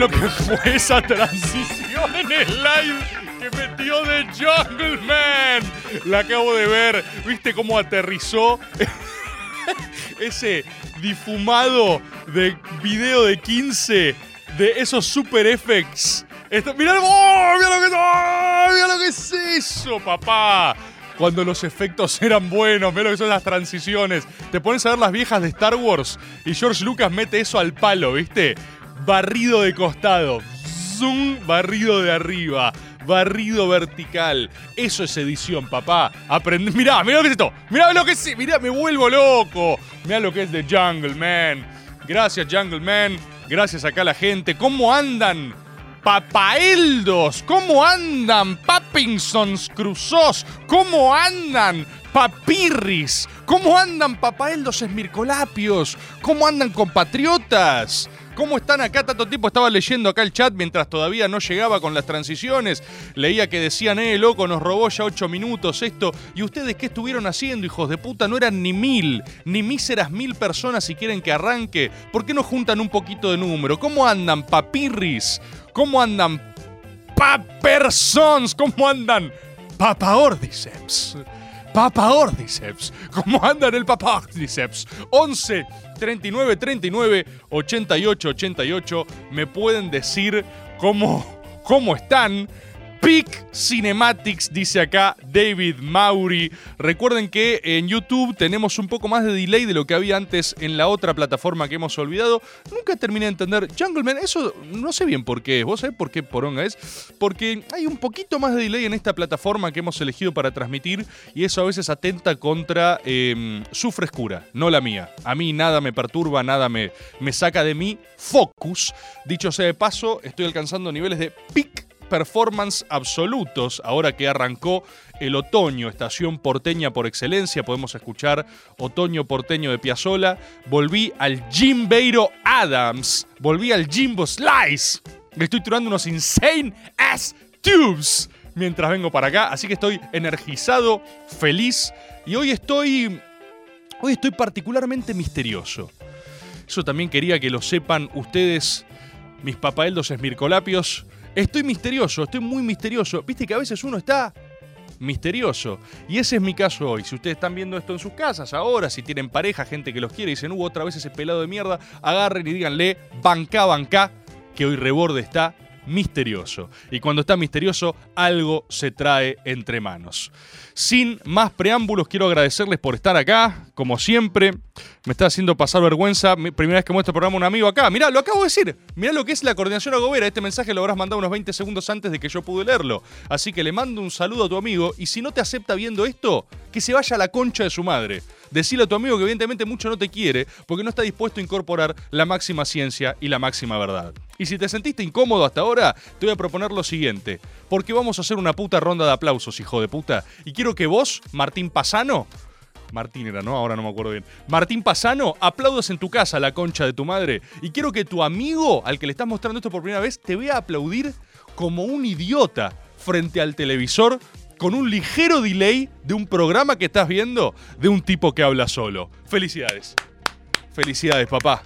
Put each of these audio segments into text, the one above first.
Lo que fue esa transición en el live que metió de Jungle Man? La acabo de ver, ¿viste cómo aterrizó ese difumado de video de 15 de esos super effects? Esto, mirá, ¡oh! lo que, ¡oh! mirá lo que es eso, papá cuando los efectos eran buenos, mira lo que son las transiciones. Te pones a ver las viejas de Star Wars y George Lucas mete eso al palo, ¿viste? Barrido de costado, zoom, barrido de arriba, barrido vertical. Eso es edición, papá. Aprende, mirá, mirá lo que es esto. Mirá lo que es, mirá, me vuelvo loco. Mirá lo que es The Jungle Man. Gracias, Jungle Man. Gracias acá a la gente. ¿Cómo andan? Papaeldos, ¿cómo andan? Papinsons Cruzos, ¿cómo andan? Papirris, ¿cómo andan papaeldos esmircolapios? ¿Cómo andan compatriotas? ¿Cómo están acá? Tanto tiempo estaba leyendo acá el chat mientras todavía no llegaba con las transiciones. Leía que decían, eh, loco, nos robó ya ocho minutos esto. ¿Y ustedes qué estuvieron haciendo, hijos de puta? No eran ni mil, ni míseras mil personas si quieren que arranque. ¿Por qué no juntan un poquito de número? ¿Cómo andan, papirris? ¿Cómo andan papersons? ¿Cómo andan papaordiceps? Papaordiceps. ¿Cómo andan el papaordiceps? 11 39 39 88 88. Me pueden decir cómo, cómo están. Peak Cinematics, dice acá David Maury. Recuerden que en YouTube tenemos un poco más de delay de lo que había antes en la otra plataforma que hemos olvidado. Nunca terminé de entender. Jungleman, eso no sé bien por qué es. ¿Vos sabés por qué poronga es? Porque hay un poquito más de delay en esta plataforma que hemos elegido para transmitir y eso a veces atenta contra eh, su frescura, no la mía. A mí nada me perturba, nada me, me saca de mi focus. Dicho sea de paso, estoy alcanzando niveles de peak performance absolutos. Ahora que arrancó el otoño, estación porteña por excelencia, podemos escuchar Otoño porteño de Piazzola. Volví al Jimbeiro Adams, volví al Jimbo Slice. Me estoy tirando unos insane ass tubes mientras vengo para acá, así que estoy energizado, feliz y hoy estoy hoy estoy particularmente misterioso. Eso también quería que lo sepan ustedes, mis papaeldos esmircolapios. Estoy misterioso, estoy muy misterioso. Viste que a veces uno está misterioso. Y ese es mi caso hoy. Si ustedes están viendo esto en sus casas ahora, si tienen pareja, gente que los quiere y dicen, uh, otra vez ese pelado de mierda, agarren y díganle, banca, banca, que hoy Reborde está misterioso. Y cuando está misterioso, algo se trae entre manos. Sin más preámbulos, quiero agradecerles por estar acá, como siempre. Me está haciendo pasar vergüenza. Primera vez que muestro el programa a un amigo acá. Mirá, lo acabo de decir. Mirá lo que es la coordinación agobera. Este mensaje lo habrás mandado unos 20 segundos antes de que yo pude leerlo. Así que le mando un saludo a tu amigo. Y si no te acepta viendo esto, que se vaya a la concha de su madre. Decile a tu amigo que evidentemente mucho no te quiere porque no está dispuesto a incorporar la máxima ciencia y la máxima verdad. Y si te sentiste incómodo hasta ahora, te voy a proponer lo siguiente. Porque vamos a hacer una puta ronda de aplausos, hijo de puta. Y quiero que vos, Martín Pasano, Martín era, ¿no? Ahora no me acuerdo bien. Martín Pasano, aplaudas en tu casa la concha de tu madre. Y quiero que tu amigo, al que le estás mostrando esto por primera vez, te vea aplaudir como un idiota frente al televisor con un ligero delay de un programa que estás viendo de un tipo que habla solo. Felicidades. Felicidades, papá.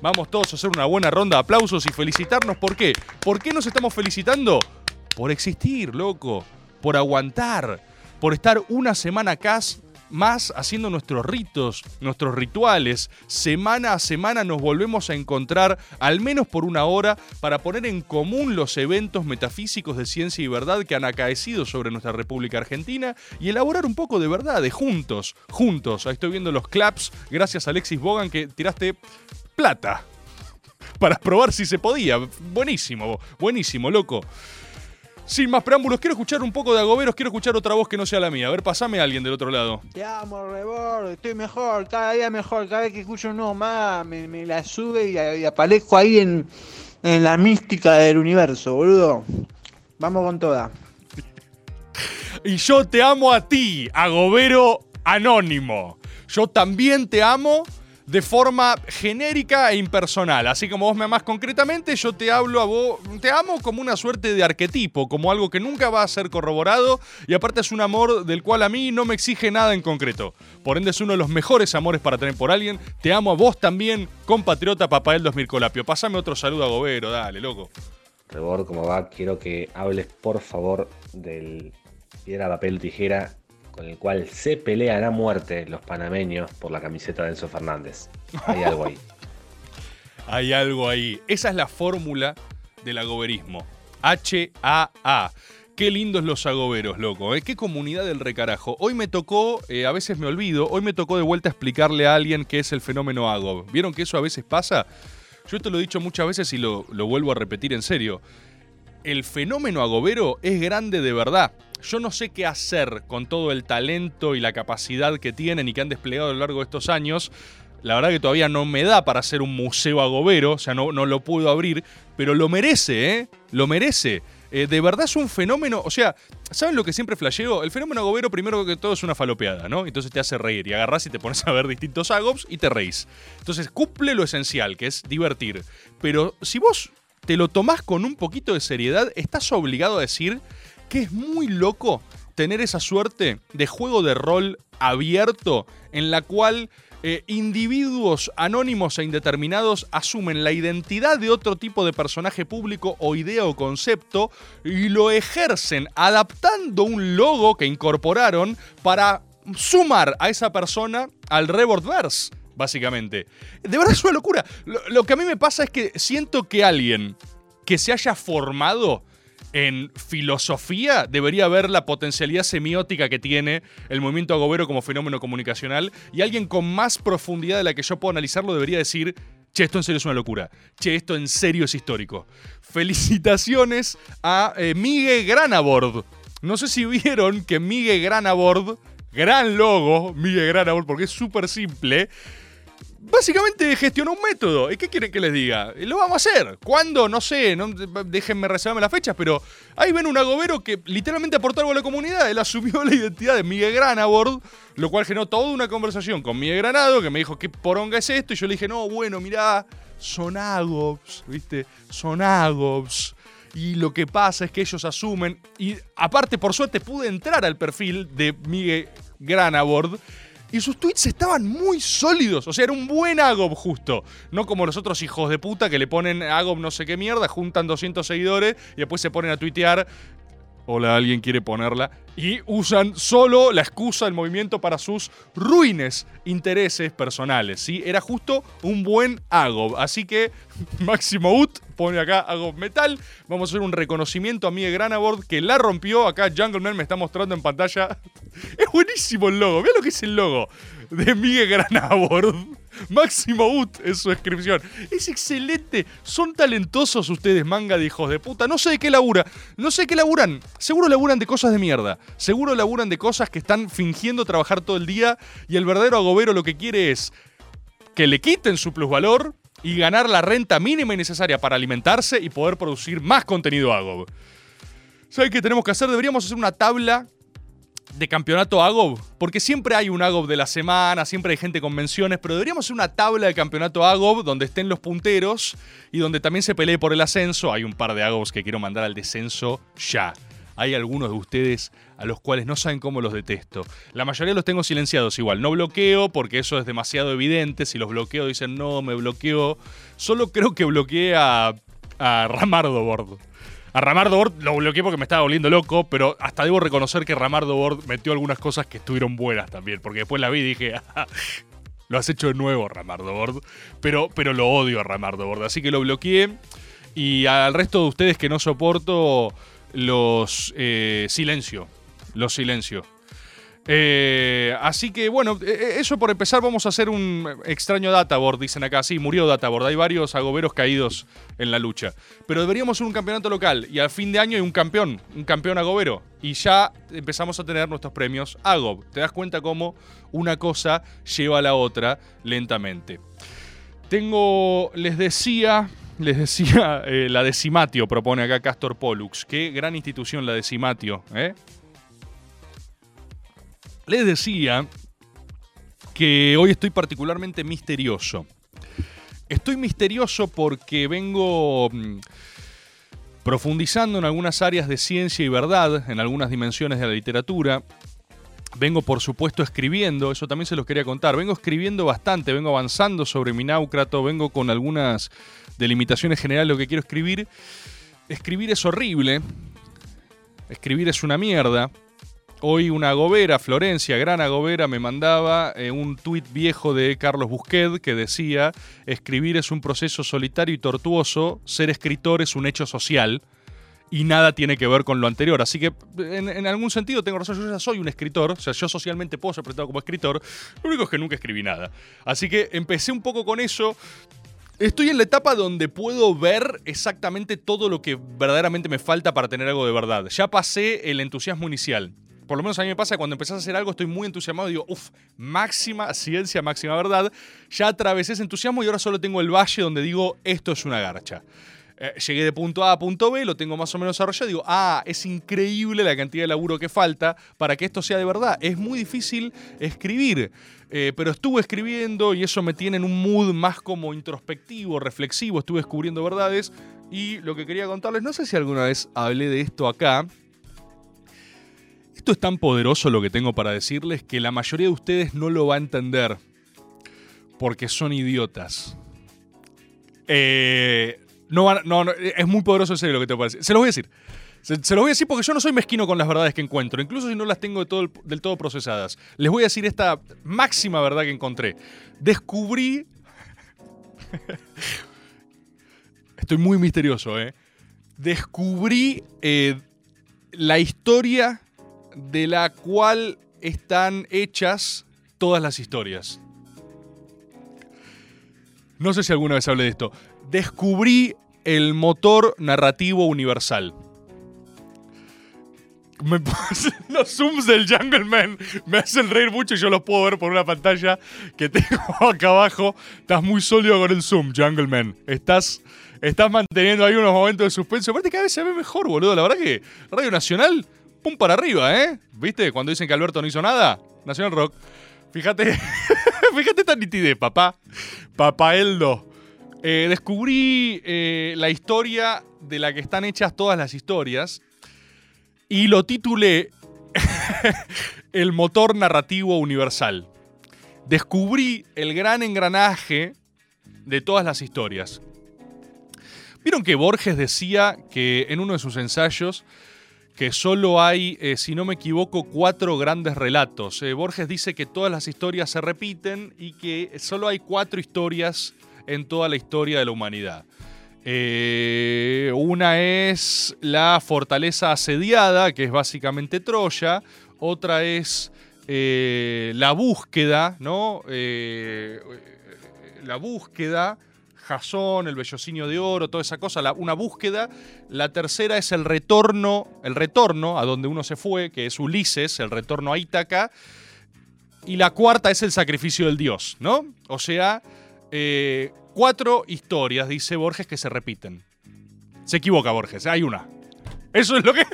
Vamos todos a hacer una buena ronda de aplausos y felicitarnos. ¿Por qué? ¿Por qué nos estamos felicitando? Por existir, loco. Por aguantar. Por estar una semana acá más haciendo nuestros ritos, nuestros rituales. Semana a semana nos volvemos a encontrar, al menos por una hora, para poner en común los eventos metafísicos de ciencia y verdad que han acaecido sobre nuestra República Argentina y elaborar un poco de verdad, de juntos, juntos. Ahí estoy viendo los claps, gracias a Alexis Bogan que tiraste plata para probar si se podía. Buenísimo, buenísimo, loco. Sin más preámbulos, quiero escuchar un poco de agoberos, quiero escuchar otra voz que no sea la mía. A ver, pasame a alguien del otro lado. Te amo, Rebord, estoy mejor, cada día mejor. Cada vez que escucho nuevo más, me, me la sube y, y aparezco ahí en, en la mística del universo, boludo. Vamos con toda. Y yo te amo a ti, agobero anónimo. Yo también te amo de forma genérica e impersonal. Así como vos me amás concretamente, yo te hablo a vos, te amo como una suerte de arquetipo, como algo que nunca va a ser corroborado y aparte es un amor del cual a mí no me exige nada en concreto. Por ende es uno de los mejores amores para tener por alguien. Te amo a vos también, compatriota Papael 2000 Colapio. Pásame otro saludo a Gobero, dale, loco. Rebord, ¿cómo va? Quiero que hables por favor del piedra, papel, tijera con el cual se pelean a muerte los panameños por la camiseta de Enzo Fernández. Hay algo ahí. Hay algo ahí. Esa es la fórmula del agoberismo. H-A-A. Qué lindos los agoberos, loco. ¿eh? Qué comunidad del recarajo. Hoy me tocó, eh, a veces me olvido, hoy me tocó de vuelta explicarle a alguien qué es el fenómeno agob. ¿Vieron que eso a veces pasa? Yo esto lo he dicho muchas veces y lo vuelvo a repetir en serio. El fenómeno agobero es grande de verdad. Yo no sé qué hacer con todo el talento y la capacidad que tienen y que han desplegado a lo largo de estos años. La verdad que todavía no me da para hacer un museo agobero, o sea, no, no lo puedo abrir, pero lo merece, ¿eh? Lo merece. Eh, de verdad es un fenómeno, o sea, ¿saben lo que siempre flasheo? El fenómeno agobero primero que todo es una falopeada, ¿no? Entonces te hace reír y agarrás y te pones a ver distintos agobs y te reís. Entonces cumple lo esencial, que es divertir. Pero si vos te lo tomás con un poquito de seriedad, estás obligado a decir que es muy loco tener esa suerte de juego de rol abierto en la cual eh, individuos anónimos e indeterminados asumen la identidad de otro tipo de personaje público o idea o concepto y lo ejercen adaptando un logo que incorporaron para sumar a esa persona al Rebordverse, básicamente. De verdad es una locura. Lo, lo que a mí me pasa es que siento que alguien que se haya formado en filosofía debería ver la potencialidad semiótica que tiene el movimiento agobero como fenómeno comunicacional y alguien con más profundidad de la que yo puedo analizarlo debería decir, che, esto en serio es una locura, che, esto en serio es histórico. Felicitaciones a eh, Miguel Granabord. No sé si vieron que Miguel Granabord, gran logo, Miguel Granabord, porque es súper simple, Básicamente gestionó un método. ¿Y qué quieren que les diga? Lo vamos a hacer. ¿Cuándo? No sé. No, déjenme reservarme las fechas, pero ahí ven un agobero que literalmente aportó algo a la comunidad. Él asumió la identidad de Miguel Granabord, lo cual generó toda una conversación con Miguel Granado, que me dijo, ¿qué poronga es esto? Y yo le dije, no, bueno, mirá, son agobs, ¿viste? Son agobs. Y lo que pasa es que ellos asumen. Y aparte, por suerte, pude entrar al perfil de Miguel Granabord y sus tweets estaban muy sólidos. O sea, era un buen Agob justo. No como los otros hijos de puta que le ponen Agob no sé qué mierda, juntan 200 seguidores y después se ponen a tuitear. Hola, alguien quiere ponerla. Y usan solo la excusa del movimiento para sus ruines intereses personales. ¿sí? Era justo un buen Agob. Así que Máximo Ut pone acá Agob Metal. Vamos a hacer un reconocimiento a Miguel Granabord que la rompió. Acá Jungleman me está mostrando en pantalla. Es buenísimo el logo. Mira lo que es el logo de Miguel Granabord. Máximo Ut es su descripción. Es excelente. Son talentosos ustedes, manga de hijos de puta. No sé de qué labura. No sé de qué laburan. Seguro laburan de cosas de mierda. Seguro laburan de cosas que están fingiendo trabajar todo el día. Y el verdadero agobero lo que quiere es que le quiten su plusvalor y ganar la renta mínima y necesaria para alimentarse y poder producir más contenido Agob. ¿Saben qué tenemos que hacer? Deberíamos hacer una tabla de campeonato Agob, porque siempre hay un Agob de la semana, siempre hay gente con menciones, pero deberíamos hacer una tabla de campeonato Agob donde estén los punteros y donde también se pelee por el ascenso. Hay un par de Agobs que quiero mandar al descenso ya. Hay algunos de ustedes a los cuales no saben cómo los detesto. La mayoría los tengo silenciados igual. No bloqueo porque eso es demasiado evidente. Si los bloqueo dicen no, me bloqueo. Solo creo que bloqueé a, a Ramardo Bordo. A Ramardo Bord lo bloqueé porque me estaba volviendo loco, pero hasta debo reconocer que Ramardo Bord metió algunas cosas que estuvieron buenas también, porque después la vi y dije, "Ah, lo has hecho de nuevo, Ramardo Bord, pero, pero lo odio a Ramardo Bord, así que lo bloqueé. Y al resto de ustedes que no soporto, los eh, silencio, los silencio. Eh, así que bueno, eh, eso por empezar vamos a hacer un extraño databoard, dicen acá. Sí, murió databoard. Hay varios agoberos caídos en la lucha. Pero deberíamos hacer un campeonato local y al fin de año hay un campeón, un campeón agobero. Y ya empezamos a tener nuestros premios Agob. Te das cuenta cómo una cosa lleva a la otra lentamente. Tengo, les decía, les decía, eh, la Decimatio propone acá Castor Pollux. Qué gran institución la Decimatio, ¿eh? Les decía que hoy estoy particularmente misterioso. Estoy misterioso porque vengo mm, profundizando en algunas áreas de ciencia y verdad, en algunas dimensiones de la literatura. Vengo, por supuesto, escribiendo, eso también se los quería contar. Vengo escribiendo bastante, vengo avanzando sobre mi náucrato, vengo con algunas delimitaciones generales de lo que quiero escribir. Escribir es horrible, escribir es una mierda. Hoy una agobera, Florencia, gran agobera, me mandaba eh, un tuit viejo de Carlos Busquet que decía, escribir es un proceso solitario y tortuoso, ser escritor es un hecho social y nada tiene que ver con lo anterior. Así que en, en algún sentido tengo razón, yo ya soy un escritor, o sea, yo socialmente puedo ser presentado como escritor, lo único es que nunca escribí nada. Así que empecé un poco con eso. Estoy en la etapa donde puedo ver exactamente todo lo que verdaderamente me falta para tener algo de verdad. Ya pasé el entusiasmo inicial por lo menos a mí me pasa cuando empezás a hacer algo estoy muy entusiasmado y digo, uff, máxima ciencia, máxima verdad. Ya atravesé ese entusiasmo y ahora solo tengo el valle donde digo, esto es una garcha. Eh, llegué de punto A a punto B, lo tengo más o menos desarrollado digo, ah, es increíble la cantidad de laburo que falta para que esto sea de verdad. Es muy difícil escribir, eh, pero estuve escribiendo y eso me tiene en un mood más como introspectivo, reflexivo, estuve descubriendo verdades y lo que quería contarles, no sé si alguna vez hablé de esto acá, esto es tan poderoso lo que tengo para decirles que la mayoría de ustedes no lo va a entender porque son idiotas. Eh, no, no, no, es muy poderoso en serio lo que tengo para decir. Se los voy a decir. Se, se los voy a decir porque yo no soy mezquino con las verdades que encuentro, incluso si no las tengo del todo procesadas. Les voy a decir esta máxima verdad que encontré. Descubrí... Estoy muy misterioso, ¿eh? Descubrí eh, la historia de la cual están hechas todas las historias. No sé si alguna vez hablé de esto. Descubrí el motor narrativo universal. Los zooms del Jungle Man me hacen reír mucho y yo los puedo ver por una pantalla que tengo acá abajo. Estás muy sólido con el zoom, Jungle Man. Estás, estás manteniendo ahí unos momentos de suspenso. Aparte, cada vez se ve mejor, boludo. La verdad que Radio Nacional pum para arriba, ¿eh? ¿Viste? Cuando dicen que Alberto no hizo nada, Nacional Rock. Fíjate, fíjate esta nitidez, papá. Papaeldo. Eh, descubrí eh, la historia de la que están hechas todas las historias y lo titulé El motor narrativo universal. Descubrí el gran engranaje de todas las historias. Vieron que Borges decía que en uno de sus ensayos que solo hay, eh, si no me equivoco, cuatro grandes relatos. Borges dice que todas las historias se repiten y que solo hay cuatro historias en toda la historia de la humanidad. Eh, una es la fortaleza asediada, que es básicamente Troya. Otra es la búsqueda, ¿no? la búsqueda Jasón, el Bellocinio de Oro, toda esa cosa, una búsqueda. La tercera es el retorno, el retorno a donde uno se fue, que es Ulises, el retorno a Ítaca. Y la cuarta es el sacrificio del dios, ¿no? O sea, eh, cuatro historias, dice Borges, que se repiten. Se equivoca Borges, hay una. Eso es lo que.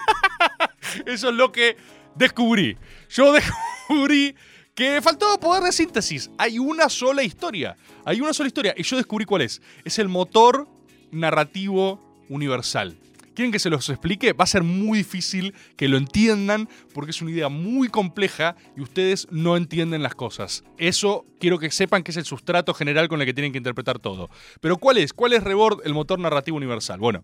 Eso es lo que descubrí. Yo descubrí que faltó poder de síntesis. Hay una sola historia. Hay una sola historia. Y yo descubrí cuál es. Es el motor narrativo universal. ¿Quieren que se los explique? Va a ser muy difícil que lo entiendan porque es una idea muy compleja y ustedes no entienden las cosas. Eso quiero que sepan que es el sustrato general con el que tienen que interpretar todo. Pero ¿cuál es? ¿Cuál es Rebord, el motor narrativo universal? Bueno,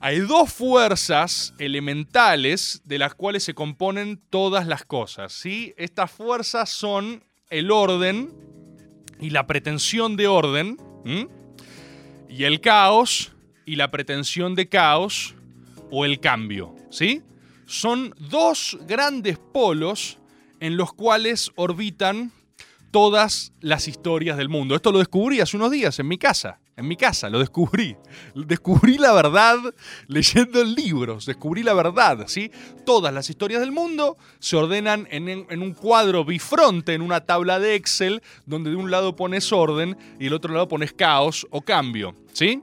hay dos fuerzas elementales de las cuales se componen todas las cosas. ¿sí? Estas fuerzas son el orden y la pretensión de orden, y el caos y la pretensión de caos o el cambio. ¿sí? Son dos grandes polos en los cuales orbitan todas las historias del mundo. Esto lo descubrí hace unos días en mi casa. En mi casa, lo descubrí. Descubrí la verdad leyendo libros. Descubrí la verdad, ¿sí? Todas las historias del mundo se ordenan en, en un cuadro bifronte, en una tabla de Excel, donde de un lado pones orden y del otro lado pones caos o cambio, ¿sí?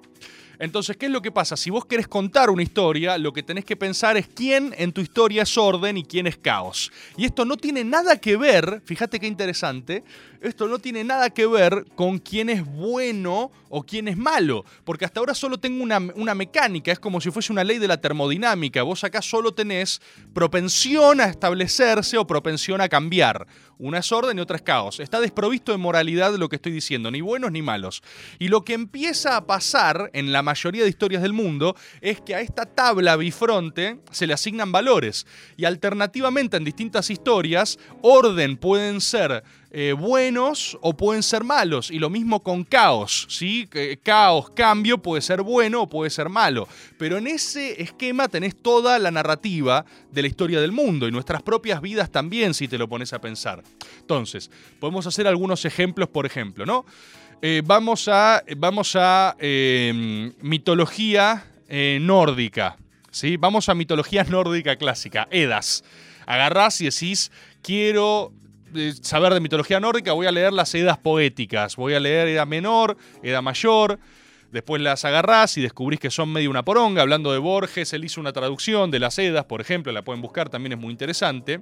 Entonces, ¿qué es lo que pasa? Si vos querés contar una historia, lo que tenés que pensar es quién en tu historia es orden y quién es caos. Y esto no tiene nada que ver, fíjate qué interesante, esto no tiene nada que ver con quién es bueno o quién es malo, porque hasta ahora solo tengo una, una mecánica, es como si fuese una ley de la termodinámica, vos acá solo tenés propensión a establecerse o propensión a cambiar. Una es orden y otra es caos. Está desprovisto de moralidad lo que estoy diciendo, ni buenos ni malos. Y lo que empieza a pasar en la mayoría de historias del mundo es que a esta tabla bifronte se le asignan valores. Y alternativamente en distintas historias, orden pueden ser eh, buenos o pueden ser malos. Y lo mismo con caos, ¿sí? Caos, cambio, puede ser bueno o puede ser malo. Pero en ese esquema tenés toda la narrativa de la historia del mundo y nuestras propias vidas también, si te lo pones a pensar. Entonces, podemos hacer algunos ejemplos, por ejemplo, ¿no? Eh, vamos a, vamos a eh, mitología eh, nórdica, ¿sí? Vamos a mitología nórdica clásica, Edas. Agarrás y decís, quiero saber de mitología nórdica, voy a leer las Edas poéticas, voy a leer Edad menor, Edad mayor. Después las agarrás y descubrís que son medio una poronga. Hablando de Borges, él hizo una traducción de las Edas, por ejemplo, la pueden buscar, también es muy interesante.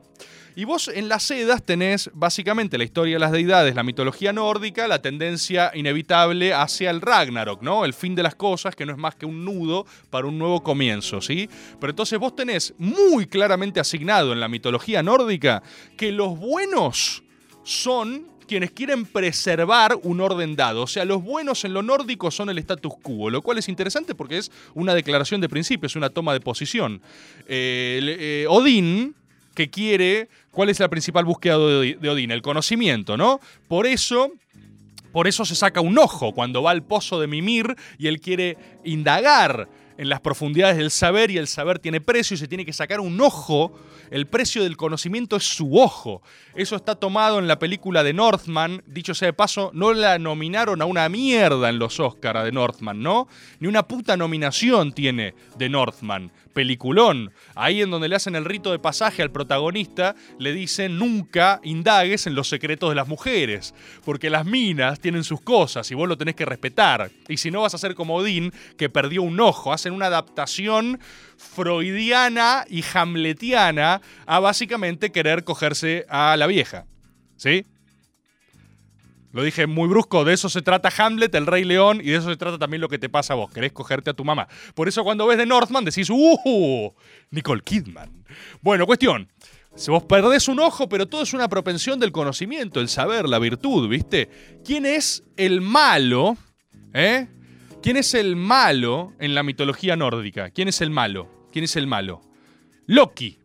Y vos en las Edas tenés básicamente la historia de las deidades, la mitología nórdica, la tendencia inevitable hacia el Ragnarok, ¿no? El fin de las cosas, que no es más que un nudo para un nuevo comienzo, ¿sí? Pero entonces vos tenés muy claramente asignado en la mitología nórdica que los buenos son quienes quieren preservar un orden dado. O sea, los buenos en lo nórdico son el status quo, lo cual es interesante porque es una declaración de principios, una toma de posición. Eh, Odín, que quiere, ¿cuál es la principal búsqueda de de Odín? El conocimiento, ¿no? Por eso por eso se saca un ojo cuando va al pozo de Mimir y él quiere indagar en las profundidades del saber y el saber tiene precio y se tiene que sacar un ojo. El precio del conocimiento es su ojo. Eso está tomado en la película de Northman. Dicho sea de paso, no la nominaron a una mierda en los Oscars de Northman, ¿no? Ni una puta nominación tiene de Northman. Peliculón. Ahí en donde le hacen el rito de pasaje al protagonista, le dicen nunca indagues en los secretos de las mujeres, porque las minas tienen sus cosas y vos lo tenés que respetar. Y si no vas a ser como Odín, que perdió un ojo, hacen una adaptación freudiana y hamletiana a básicamente querer cogerse a la vieja. ¿Sí? Lo dije muy brusco, de eso se trata Hamlet, el Rey León, y de eso se trata también lo que te pasa a vos, querés cogerte a tu mamá. Por eso cuando ves de Northman decís, ¡uh! Nicole Kidman. Bueno, cuestión. Si vos perdés un ojo, pero todo es una propensión del conocimiento, el saber, la virtud, ¿viste? ¿Quién es el malo? ¿Eh? ¿Quién es el malo en la mitología nórdica? ¿Quién es el malo? ¿Quién es el malo? Loki.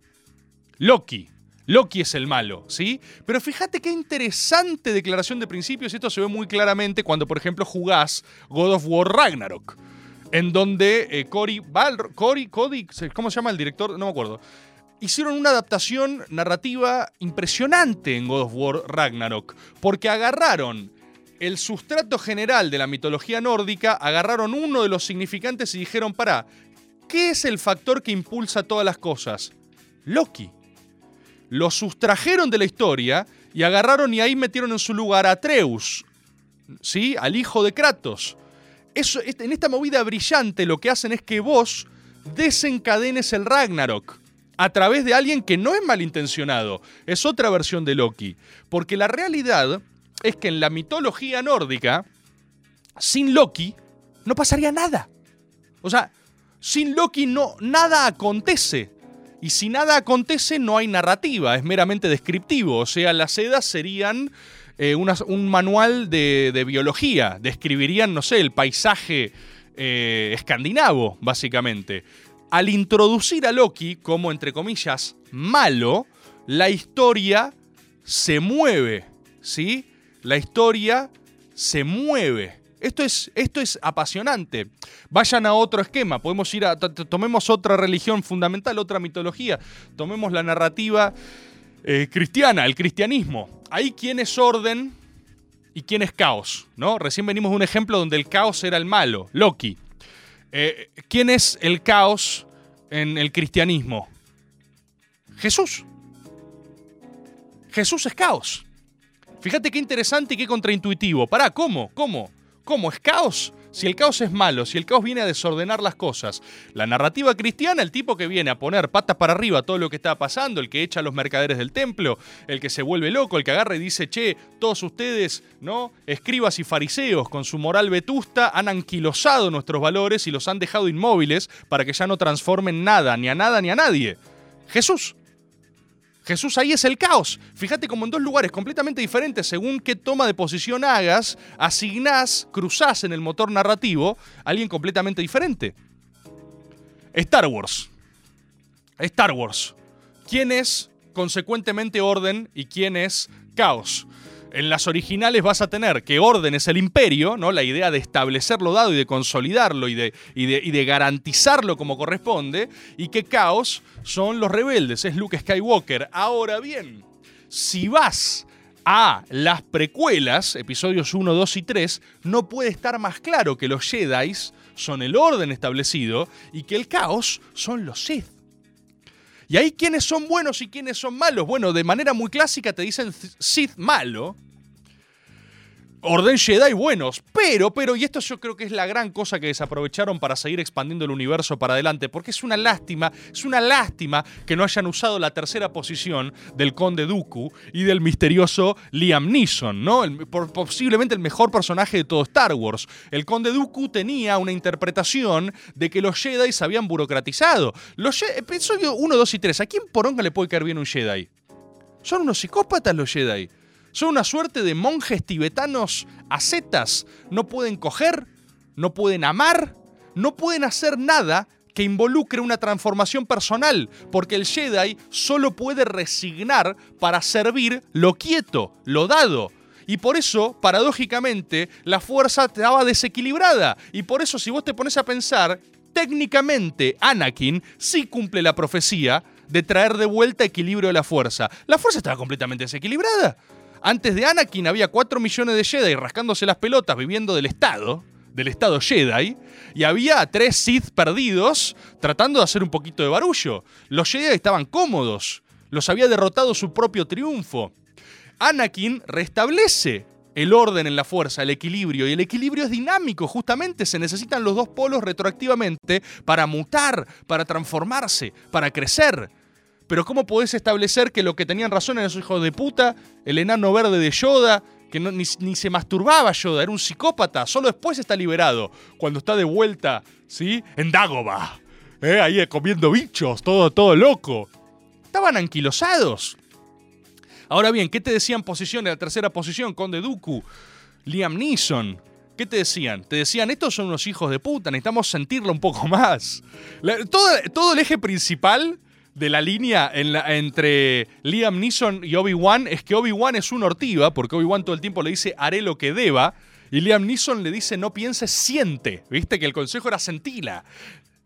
Loki. Loki es el malo, ¿sí? Pero fíjate qué interesante declaración de principios. Esto se ve muy claramente cuando, por ejemplo, jugás God of War Ragnarok. En donde eh, Cory Cory, Cody, ¿cómo se llama el director? No me acuerdo. Hicieron una adaptación narrativa impresionante en God of War Ragnarok. Porque agarraron el sustrato general de la mitología nórdica, agarraron uno de los significantes y dijeron, para, ¿qué es el factor que impulsa todas las cosas? Loki lo sustrajeron de la historia y agarraron y ahí metieron en su lugar a Atreus, ¿sí? Al hijo de Kratos. Eso, este- en esta movida brillante lo que hacen es que vos desencadenes el Ragnarok a través de alguien que no es malintencionado, es otra versión de Loki. Porque la realidad es que en la mitología nórdica, sin Loki, no pasaría nada. O sea, sin Loki no, nada acontece. Y si nada acontece, no hay narrativa, es meramente descriptivo. O sea, las sedas serían eh, un manual de, de biología. Describirían, no sé, el paisaje eh, escandinavo, básicamente. Al introducir a Loki como, entre comillas, malo, la historia se mueve, ¿sí? La historia se mueve. Esto es, esto es apasionante. Vayan a otro esquema. Podemos ir a. to- to- Tomemos otra religión fundamental, otra mitología. Tomemos la narrativa eh, cristiana, el cristianismo. Ahí quién es orden y quién es caos, ¿no? Recién venimos de un ejemplo donde el caos era el malo, Loki. Eh, ¿Quién es el caos en el cristianismo? Jesús. Jesús es caos. Fíjate qué interesante y qué contraintuitivo. Pará, ¿cómo? ¿Cómo? ¿Cómo? ¿Es caos? Si el caos es malo, si el caos viene a desordenar las cosas. La narrativa cristiana, el tipo que viene a poner patas para arriba todo lo que está pasando, el que echa a los mercaderes del templo, el que se vuelve loco, el que agarra y dice, che, todos ustedes, ¿no? Escribas y fariseos con su moral vetusta han anquilosado nuestros valores y los han dejado inmóviles para que ya no transformen nada, ni a nada, ni a nadie. Jesús. Jesús ahí es el caos. Fíjate como en dos lugares completamente diferentes, según qué toma de posición hagas, asignás, cruzás en el motor narrativo a alguien completamente diferente. Star Wars. Star Wars. ¿Quién es consecuentemente orden y quién es caos? En las originales vas a tener que orden es el imperio, ¿no? La idea de establecer lo dado y de consolidarlo y de, y de, y de garantizarlo como corresponde, y que caos son los rebeldes, es Luke Skywalker. Ahora bien, si vas a las precuelas, episodios 1, 2 y 3, no puede estar más claro que los Jedi son el orden establecido y que el caos son los Sith. Y ahí quiénes son buenos y quiénes son malos. Bueno, de manera muy clásica te dicen Sith malo. Orden Jedi buenos, pero, pero, y esto yo creo que es la gran cosa que desaprovecharon para seguir expandiendo el universo para adelante, porque es una lástima, es una lástima que no hayan usado la tercera posición del Conde Dooku y del misterioso Liam Neeson, ¿no? Posiblemente el mejor personaje de todo Star Wars. El Conde Dooku tenía una interpretación de que los Jedi se habían burocratizado. Los Je- episodio 1, 2 y 3, ¿a quién poronga le puede caer bien un Jedi? Son unos psicópatas los Jedi. Son una suerte de monjes tibetanos ascetas. No pueden coger, no pueden amar, no pueden hacer nada que involucre una transformación personal, porque el Jedi solo puede resignar para servir lo quieto, lo dado. Y por eso, paradójicamente, la fuerza estaba desequilibrada. Y por eso, si vos te pones a pensar, técnicamente Anakin sí cumple la profecía de traer de vuelta equilibrio de la fuerza. La fuerza estaba completamente desequilibrada. Antes de Anakin había 4 millones de Jedi rascándose las pelotas viviendo del Estado, del Estado Jedi, y había 3 Sith perdidos tratando de hacer un poquito de barullo. Los Jedi estaban cómodos, los había derrotado su propio triunfo. Anakin restablece el orden en la fuerza, el equilibrio, y el equilibrio es dinámico, justamente se necesitan los dos polos retroactivamente para mutar, para transformarse, para crecer. Pero ¿cómo podés establecer que lo que tenían razón eran esos hijos de puta, el enano verde de Yoda, que ni, ni se masturbaba Yoda, era un psicópata, solo después está liberado, cuando está de vuelta, ¿sí? En Dagobah, ¿eh? ahí comiendo bichos, todo, todo loco. Estaban anquilosados. Ahora bien, ¿qué te decían posición en la tercera posición? Conde Dooku, Liam Neeson. ¿Qué te decían? Te decían, estos son unos hijos de puta, necesitamos sentirlo un poco más. Todo, todo el eje principal de la línea entre Liam Neeson y Obi-Wan es que Obi-Wan es un ortiva, porque Obi-Wan todo el tiempo le dice, haré lo que deba, y Liam Neeson le dice, no pienses, siente. ¿Viste? Que el consejo era sentila.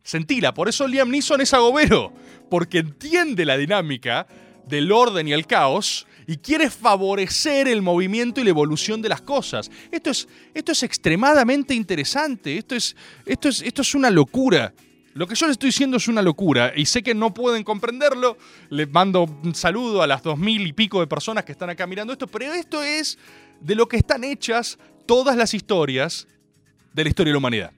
Sentila. Por eso Liam Neeson es agobero, porque entiende la dinámica del orden y el caos y quiere favorecer el movimiento y la evolución de las cosas. Esto es, esto es extremadamente interesante, esto es, esto, es, esto es una locura. Lo que yo les estoy diciendo es una locura y sé que no pueden comprenderlo. Les mando un saludo a las dos mil y pico de personas que están acá mirando esto, pero esto es de lo que están hechas todas las historias de la historia de la humanidad.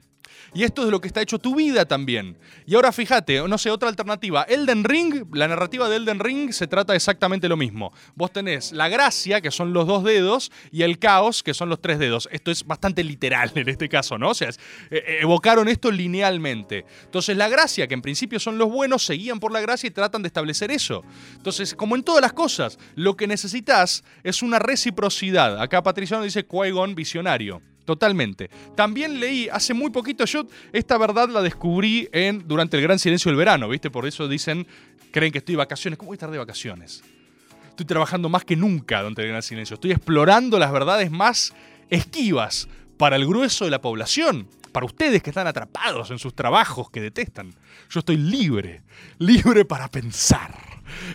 Y esto es lo que está hecho tu vida también. Y ahora fíjate, no sé, otra alternativa. Elden Ring, la narrativa de Elden Ring se trata exactamente lo mismo. Vos tenés la gracia, que son los dos dedos, y el caos, que son los tres dedos. Esto es bastante literal en este caso, ¿no? O sea, es- eh, evocaron esto linealmente. Entonces la gracia, que en principio son los buenos, seguían por la gracia y tratan de establecer eso. Entonces, como en todas las cosas, lo que necesitas es una reciprocidad. Acá Patriciano dice Qui-Gon visionario. Totalmente. También leí hace muy poquito, yo esta verdad la descubrí en, durante el gran silencio del verano, ¿viste? Por eso dicen, creen que estoy de vacaciones. ¿Cómo voy a estar de vacaciones? Estoy trabajando más que nunca durante el gran silencio. Estoy explorando las verdades más esquivas para el grueso de la población. para ustedes que están atrapados en sus trabajos que detestan. Yo estoy libre, libre para pensar,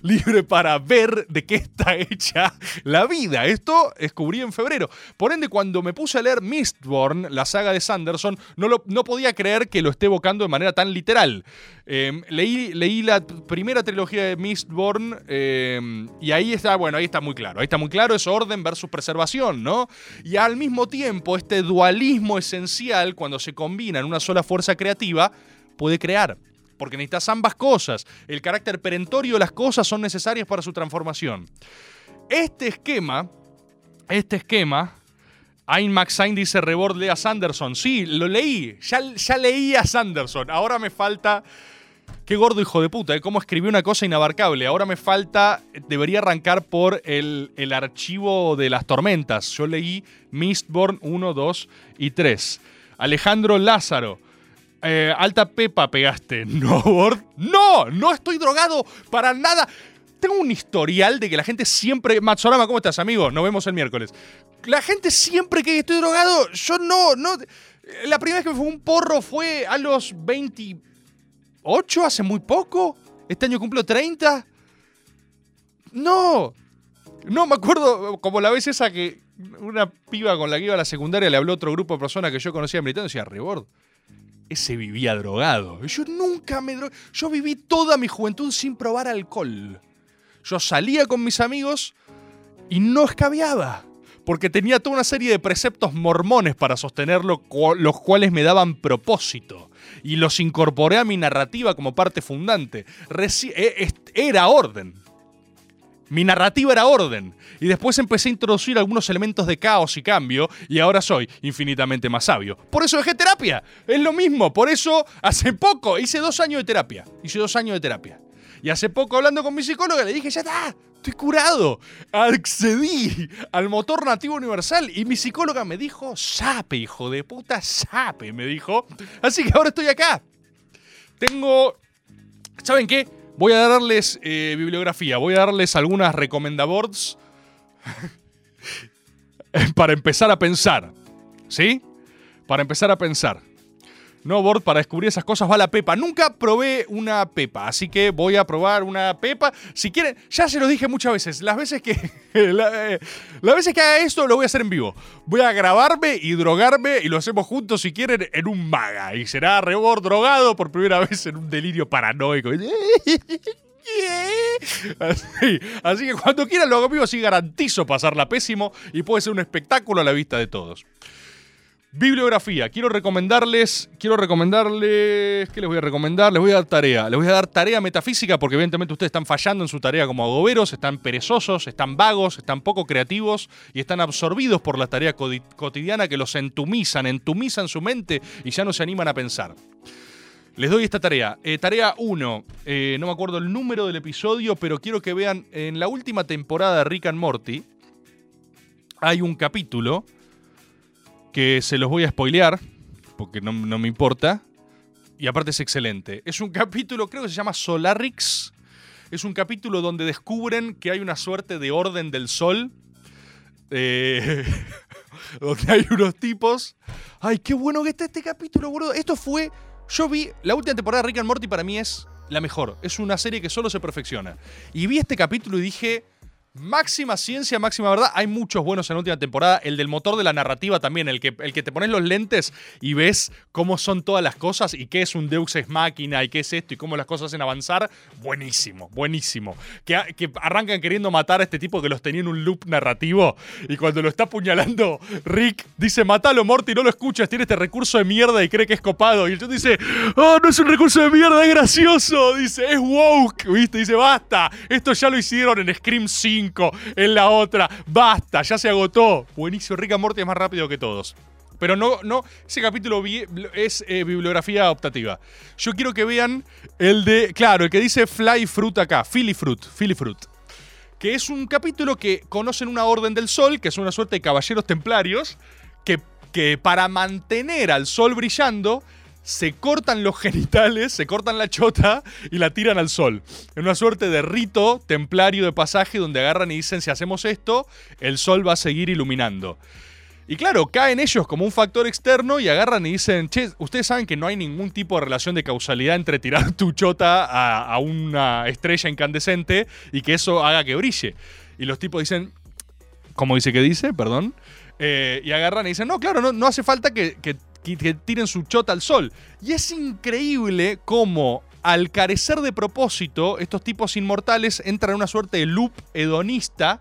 libre para ver de qué está hecha la vida. Esto descubrí en febrero. Por ende, cuando me puse a leer Mistborn, la saga de Sanderson, no, podía creer que lo esté evocando de manera tan literal. Eh, leí, la primera trilogía de Mistborn eh, y ahí está, bueno, ahí está muy claro. Ahí está muy claro, es orden versus preservación, ¿no? Y al mismo tiempo, este dualismo esencial, cuando se combina en una sola fuerza creativa, puede crear. Porque necesitas ambas cosas. El carácter perentorio de las cosas son necesarias para su transformación. Este esquema, este esquema, Ayn Maxine dice Rebord lea Sanderson. Sí, lo leí. Ya, ya leí a Sanderson. Ahora me falta. Qué gordo hijo de puta, ¿eh? cómo escribió una cosa inabarcable. Ahora me falta. Debería arrancar por el, el archivo de las tormentas. Yo leí Mistborn 1, 2 y 3. Alejandro Lázaro. Eh, alta pepa pegaste. ¿No, Bord? No, no estoy drogado para nada. Tengo un historial de que la gente siempre. Matsorama, ¿cómo estás, amigo? Nos vemos el miércoles. La gente siempre que estoy drogado, yo no, no. La primera vez que me fue un porro fue a los 28, hace muy poco. Este año cumplo 30. No. No, me acuerdo como la vez esa que una piba con la que iba a la secundaria le habló a otro grupo de personas que yo conocía militando y decía, Rebord, ese vivía drogado. Yo nunca me drogué. Yo viví toda mi juventud sin probar alcohol. Yo salía con mis amigos y no escabeaba. Porque tenía toda una serie de preceptos mormones para sostenerlo, los cuales me daban propósito. Y los incorporé a mi narrativa como parte fundante. Reci- est- era orden. Mi narrativa era orden. Y después empecé a introducir algunos elementos de caos y cambio. Y ahora soy infinitamente más sabio. Por eso dejé terapia. Es lo mismo. Por eso hace poco hice dos años de terapia. Hice dos años de terapia. Y hace poco hablando con mi psicóloga le dije, ya está, estoy curado. Accedí al motor nativo universal. Y mi psicóloga me dijo, sape, hijo de puta, sape, me dijo. Así que ahora estoy acá. Tengo ¿Saben qué? Voy a darles eh, bibliografía, voy a darles algunas recomendaboards para empezar a pensar. ¿Sí? Para empezar a pensar. No board para descubrir esas cosas va la pepa. Nunca probé una pepa, así que voy a probar una pepa. Si quieren, ya se lo dije muchas veces. Las veces que eh, las veces que haga esto lo voy a hacer en vivo. Voy a grabarme y drogarme y lo hacemos juntos si quieren en un maga y será rebord drogado por primera vez en un delirio paranoico. Así, así que cuando quieran lo hago vivo, sí garantizo pasarla pésimo y puede ser un espectáculo a la vista de todos. Bibliografía. Quiero recomendarles. Quiero recomendarles. ¿Qué les voy a recomendar? Les voy a dar tarea. Les voy a dar tarea metafísica porque, evidentemente, ustedes están fallando en su tarea como agoberos, están perezosos, están vagos, están poco creativos y están absorbidos por la tarea cotidiana que los entumizan, entumizan su mente y ya no se animan a pensar. Les doy esta tarea. Eh, tarea 1. no me acuerdo el número del episodio, pero quiero que vean en la última temporada de Rick and Morty. Hay un capítulo que se los voy a spoilear, porque no, no me importa. Y aparte es excelente. Es un capítulo, creo que se llama Solarix. Es un capítulo donde descubren que hay una suerte de orden del sol. eh, donde hay unos tipos. Ay, qué bueno que está este capítulo, boludo. Esto fue. Yo vi. La última temporada de Rick and Morty para mí es la mejor. Es una serie que solo se perfecciona. Y vi este capítulo y dije. Máxima ciencia, máxima verdad. Hay muchos buenos en la última temporada. El del motor de la narrativa también. El que, el que te pones los lentes y ves cómo son todas las cosas y qué es un Deus Ex Máquina y qué es esto y cómo las cosas hacen avanzar. Buenísimo, buenísimo. Que, que arrancan queriendo matar a este tipo que los tenía en un loop narrativo y cuando lo está apuñalando, Rick dice: Matalo, Morty, no lo escuchas. Tiene este recurso de mierda y cree que es copado. Y el otro dice: Oh, no es un recurso de mierda, es gracioso. Dice: Es woke. ¿Viste? Dice: Basta. Esto ya lo hicieron en Scream 5 en la otra. Basta, ya se agotó. Buenísimo, Rick and Morty es más rápido que todos. Pero no, no, ese capítulo es eh, bibliografía optativa. Yo quiero que vean el de, claro, el que dice Fly Fruit acá, Philly Fruit, Philly Fruit. Que es un capítulo que conocen una orden del sol, que es una suerte de caballeros templarios, que, que para mantener al sol brillando, se cortan los genitales, se cortan la chota y la tiran al sol. En una suerte de rito templario de pasaje donde agarran y dicen, si hacemos esto, el sol va a seguir iluminando. Y claro, caen ellos como un factor externo y agarran y dicen, che, ustedes saben que no hay ningún tipo de relación de causalidad entre tirar tu chota a, una estrella incandescente y que eso haga que brille. Y los tipos dicen, ¿cómo dice que dice? Perdón. Eh, y agarran y dicen, no, claro, no, no hace falta que- que- tiren su chota al sol. Y es increíble cómo, al carecer de propósito, estos tipos inmortales entran en una suerte de loop hedonista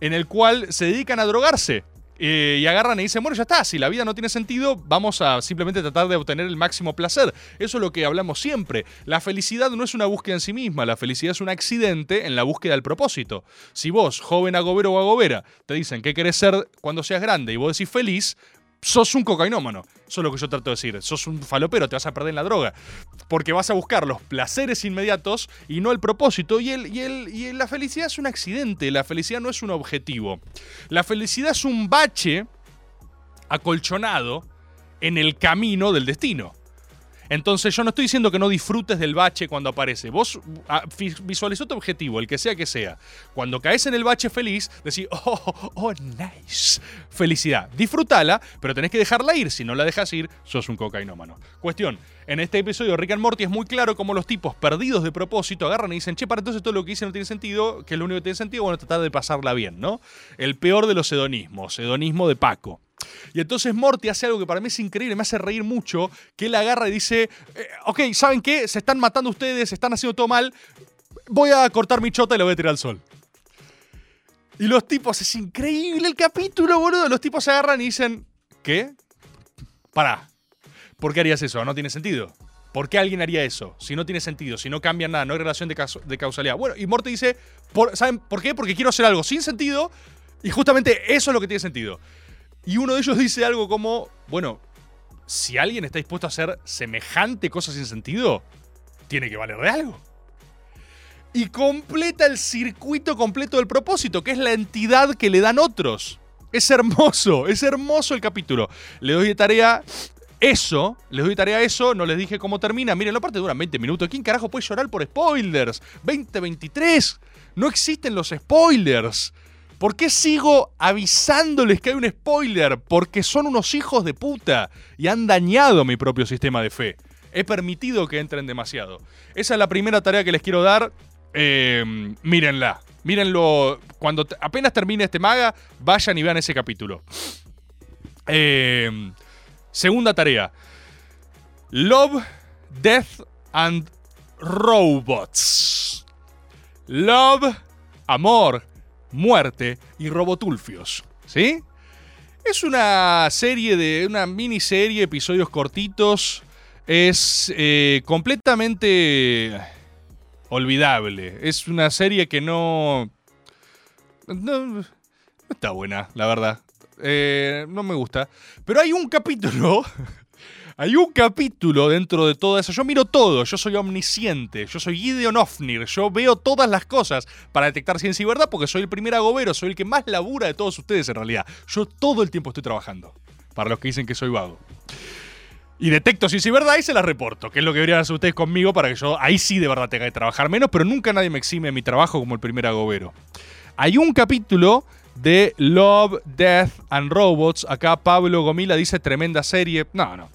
en el cual se dedican a drogarse. Eh, y agarran y dicen, bueno, ya está, si la vida no tiene sentido, vamos a simplemente tratar de obtener el máximo placer. Eso es lo que hablamos siempre. La felicidad no es una búsqueda en sí misma, la felicidad es un accidente en la búsqueda del propósito. Si vos, joven agobero o agobera, te dicen qué querés ser cuando seas grande y vos decís feliz, sos un cocainómano. Eso es lo que yo trato de decir. Sos un falopero, te vas a perder en la droga. Porque vas a buscar los placeres inmediatos y no el propósito. Y, el, y, el, y la felicidad es un accidente. La felicidad no es un objetivo. La felicidad es un bache acolchonado en el camino del destino. Entonces yo no estoy diciendo que no disfrutes del bache cuando aparece. Vos ah, visualizó tu objetivo, el que sea que sea. Cuando caes en el bache feliz, decís, oh, oh, nice. Felicidad. Disfrútala, pero tenés que dejarla ir. Si no la dejas ir, sos un cocainómano. Cuestión. En este episodio Rick and Morty es muy claro cómo los tipos perdidos de propósito agarran y dicen, che, para entonces todo lo que hice no tiene sentido, que lo único que tiene sentido, bueno, tratar de pasarla bien, ¿no? El peor de los hedonismos, hedonismo de Paco. Y entonces Morty hace algo que para mí es increíble, me hace reír mucho, que él agarra y dice, eh, ok, ¿saben qué? Se están matando ustedes, se están haciendo todo mal, voy a cortar mi chota y lo voy a tirar al sol. Y los tipos, es increíble el capítulo, boludo. Los tipos se agarran y dicen, ¿qué? Pará, ¿por qué harías eso? No tiene sentido. ¿Por qué alguien haría eso? Si no tiene sentido, si no cambia nada, no hay relación de, casu- de causalidad. Bueno, y Morty dice, ¿saben por qué? Porque quiero hacer algo sin sentido y justamente eso es lo que tiene sentido. Y uno de ellos dice algo como, bueno, si alguien está dispuesto a hacer semejante cosa sin sentido, tiene que valer de algo. Y completa el circuito completo del propósito, que es la entidad que le dan otros. Es hermoso, es hermoso el capítulo. Le doy de tarea eso, les doy tarea eso, no les dije cómo termina. Miren, la parte duran 20 minutos. ¿Quién carajo puede llorar por spoilers? 2023. No existen los spoilers. ¿Por qué sigo avisándoles que hay un spoiler? Porque son unos hijos de puta y han dañado mi propio sistema de fe. He permitido que entren demasiado. Esa es la primera tarea que les quiero dar. Eh, mírenla. Mírenlo. Cuando apenas termine este maga, vayan y vean ese capítulo. Eh, segunda tarea. Love, Death and Robots. Love, amor, muerte y robotulfios. ¿Sí? Es una serie de. una miniserie, episodios cortitos. Es eh, completamente olvidable. Es una serie que no. No, está buena, la verdad. Eh, no me gusta. Pero hay un capítulo. Hay un capítulo dentro de todo eso. Yo miro todo, yo soy omnisciente, yo soy Gideon Ofnir, yo veo todas las cosas para detectar ciencia y verdad porque soy el primer agobero, soy el que más labura de todos ustedes en realidad. Yo todo el tiempo estoy trabajando. Para los que dicen que soy vago. Y detecto ciencia y verdad y se las reporto, que es lo que deberían hacer ustedes conmigo para que yo ahí sí de verdad tenga que trabajar menos, pero nunca nadie me exime de mi trabajo como el primer agobero. Hay un capítulo de Love, Death and Robots. Acá Pablo Gomila dice tremenda serie. No, no,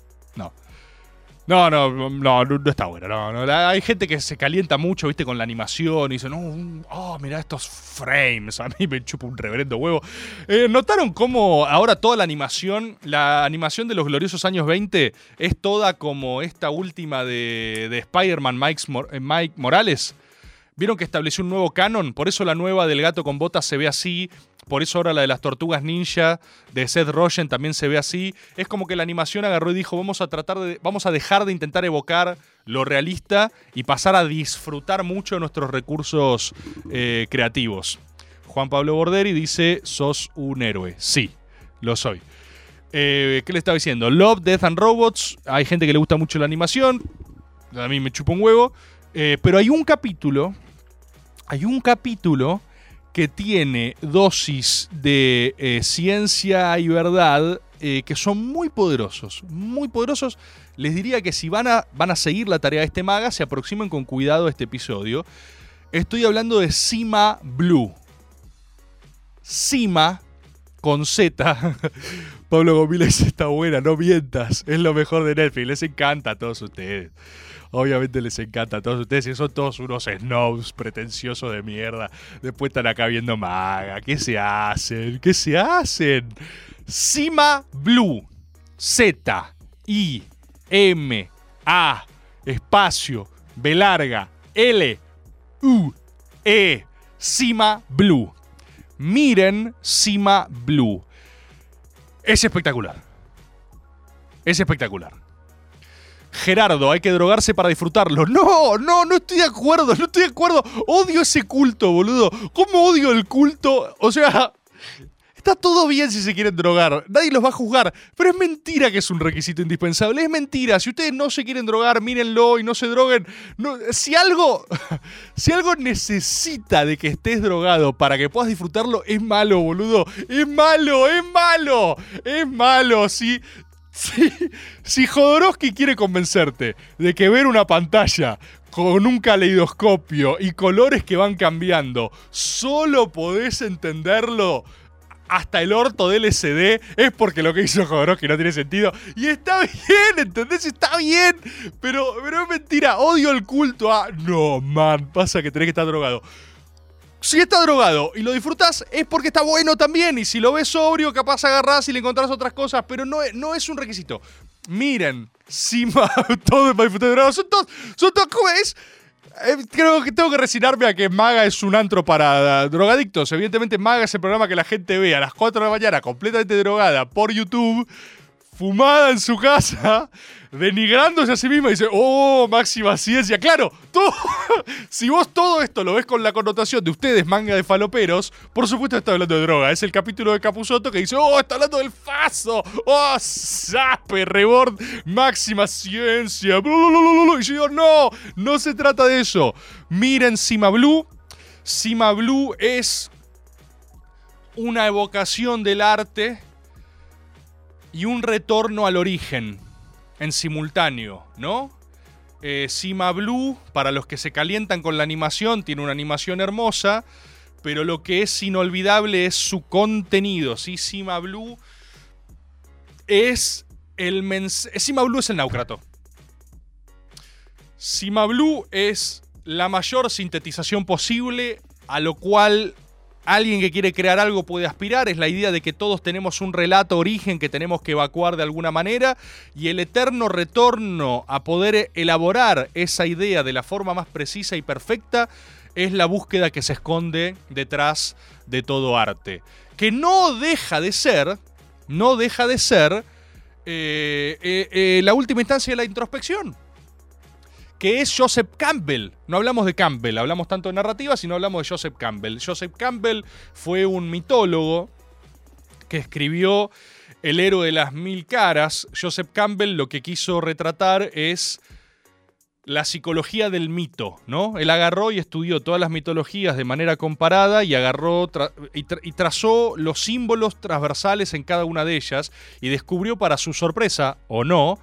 no. No, no, no, está bueno. No, no. Hay gente que se calienta mucho, viste, con la animación y dice, no, un- oh, mira estos frames. A mí me chupa un reverendo huevo. Eh, ¿Notaron cómo ahora toda la animación, la animación de los gloriosos años 20 es toda como esta última de, de Spider-Man Mike, eh, Mike Morales? ¿Vieron que estableció un nuevo canon? Por eso la nueva del gato con botas se ve así. Por eso ahora la de las tortugas ninja de Seth Rogen también se ve así. Es como que la animación agarró y dijo, vamos a tratar de. vamos a dejar de intentar evocar lo realista y pasar a disfrutar mucho de nuestros recursos eh, creativos. Juan Pablo Borderi dice: sos un héroe. Sí, lo soy. Eh, ¿Qué le estaba diciendo? Love, Death and Robots. Hay gente que le gusta mucho la animación. A mí me chupa un huevo. Eh, pero hay un capítulo. Hay un capítulo que tiene dosis de eh, ciencia y verdad eh, que son muy poderosos. Muy poderosos. Les diría que si van a, van a seguir la tarea de este maga, se aproximen con cuidado a este episodio. Estoy hablando de Cima Blue. Cima con Z. Pablo Gómez está buena, no mientas. Es lo mejor de Netflix. Les encanta a todos ustedes. Obviamente les encanta a todos ustedes y son todos unos snobs pretenciosos de mierda. Después están acá viendo maga. ¿Qué se hacen? ¿Qué se hacen? Cima Blue. Z. I. M. A. Espacio. B larga. L. U. E. Cima Blue. Miren Cima Blue. Es espectacular. Es espectacular. Gerardo, hay que drogarse para disfrutarlo. No, no, no estoy de acuerdo, no estoy de acuerdo. Odio ese culto, boludo. ¿Cómo odio el culto? O sea, está todo bien si se quieren drogar. Nadie los va a juzgar. Pero es mentira que es un requisito indispensable. Es mentira. Si ustedes no se quieren drogar, mírenlo y no se droguen. Si algo. Si algo necesita de que estés drogado para que puedas disfrutarlo, es malo, boludo. Es malo, es malo. Es malo. Si, si, si Jodorowsky quiere convencerte de que ver una pantalla con un caleidoscopio y colores que van cambiando, solo podés entenderlo hasta el orto del LCD, es porque lo que hizo Jodorowsky no tiene sentido. Y está bien, ¿entendés? Está bien. Pero, pero es mentira, odio el culto a... No, man, pasa que tenés que estar drogado. Si está drogado y lo disfrutas, es porque está bueno también. Y si lo ves sobrio, capaz agarrás y le encontrás otras cosas. Pero no, no es un requisito. Miren, Sima, todo para disfrutar de drogado. Son todos, son todos, ¿cómo es? Eh, creo que tengo que resignarme a que Maga es un antro para drogadictos. Evidentemente, Maga es el programa que la gente ve a las 4 de la mañana completamente drogada por YouTube, fumada en su casa, denigrándose a sí misma y dice, oh, máxima ciencia. Claro, todo- si vos todo esto lo ves con la connotación de ustedes, manga de faloperos, por supuesto está hablando de droga. Es el capítulo de Capuzoto que dice, oh, está hablando del faso, oh, sape, rebord, máxima ciencia. blu, blu, blu, blu, blu". Y yo digo, no, no se trata de eso. Miren Cima Blue. Cima Blue es una evocación del arte y un retorno al origen en simultáneo, ¿no? Eh, Cima Blue, para los que se calientan con la animación, tiene una animación hermosa, pero lo que es inolvidable es su contenido, ¿sí? Cima Blue es el mensaje... Cima Blue es el náucrato. Cima Blue es la mayor sintetización posible a lo cual alguien que quiere crear algo puede aspirar. Es la idea de que todos tenemos un relato origen que tenemos que evacuar de alguna manera y el eterno retorno a poder elaborar esa idea de la forma más precisa y perfecta es la búsqueda que se esconde detrás de todo arte. Que no deja de ser, no deja de ser eh, eh, eh, la última instancia de la introspección que es Joseph Campbell. No hablamos de Campbell, hablamos tanto de narrativa, sino hablamos de Joseph Campbell. Joseph Campbell fue un mitólogo que escribió El héroe de las mil caras. Joseph Campbell lo que quiso retratar es la psicología del mito, ¿no? Él agarró y estudió todas las mitologías de manera comparada y agarró y trazó los símbolos transversales en cada una de ellas y descubrió para su sorpresa, o no,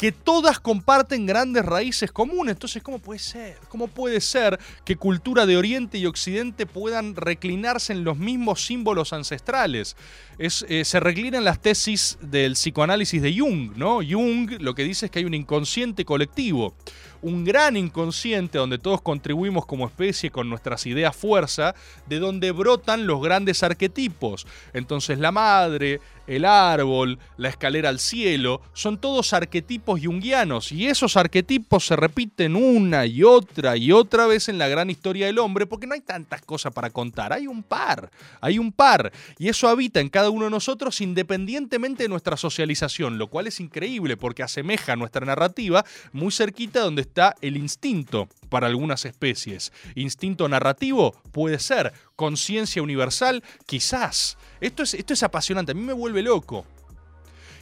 que todas comparten grandes raíces comunes. Entonces, ¿cómo puede ser? ¿Cómo puede ser que cultura de Oriente y Occidente puedan reclinarse en los mismos símbolos ancestrales? Es, eh, se reclinan las tesis del psicoanálisis de Jung, ¿no? Jung lo que dice es que hay un inconsciente colectivo, un gran inconsciente donde todos contribuimos como especie con nuestras ideas fuerza, de donde brotan los grandes arquetipos. Entonces la madre, el árbol, la escalera al cielo, son todos arquetipos junguianos y esos arquetipos se repiten una y otra y otra vez en la gran historia del hombre porque no hay tantas cosas para contar, hay un par, hay un par y eso habita en cada uno de nosotros independientemente de nuestra socialización, lo cual es increíble porque asemeja nuestra narrativa muy cerquita donde está el instinto para algunas especies. Instinto narrativo puede ser, conciencia universal quizás. Esto es, esto es apasionante, a mí me vuelve loco.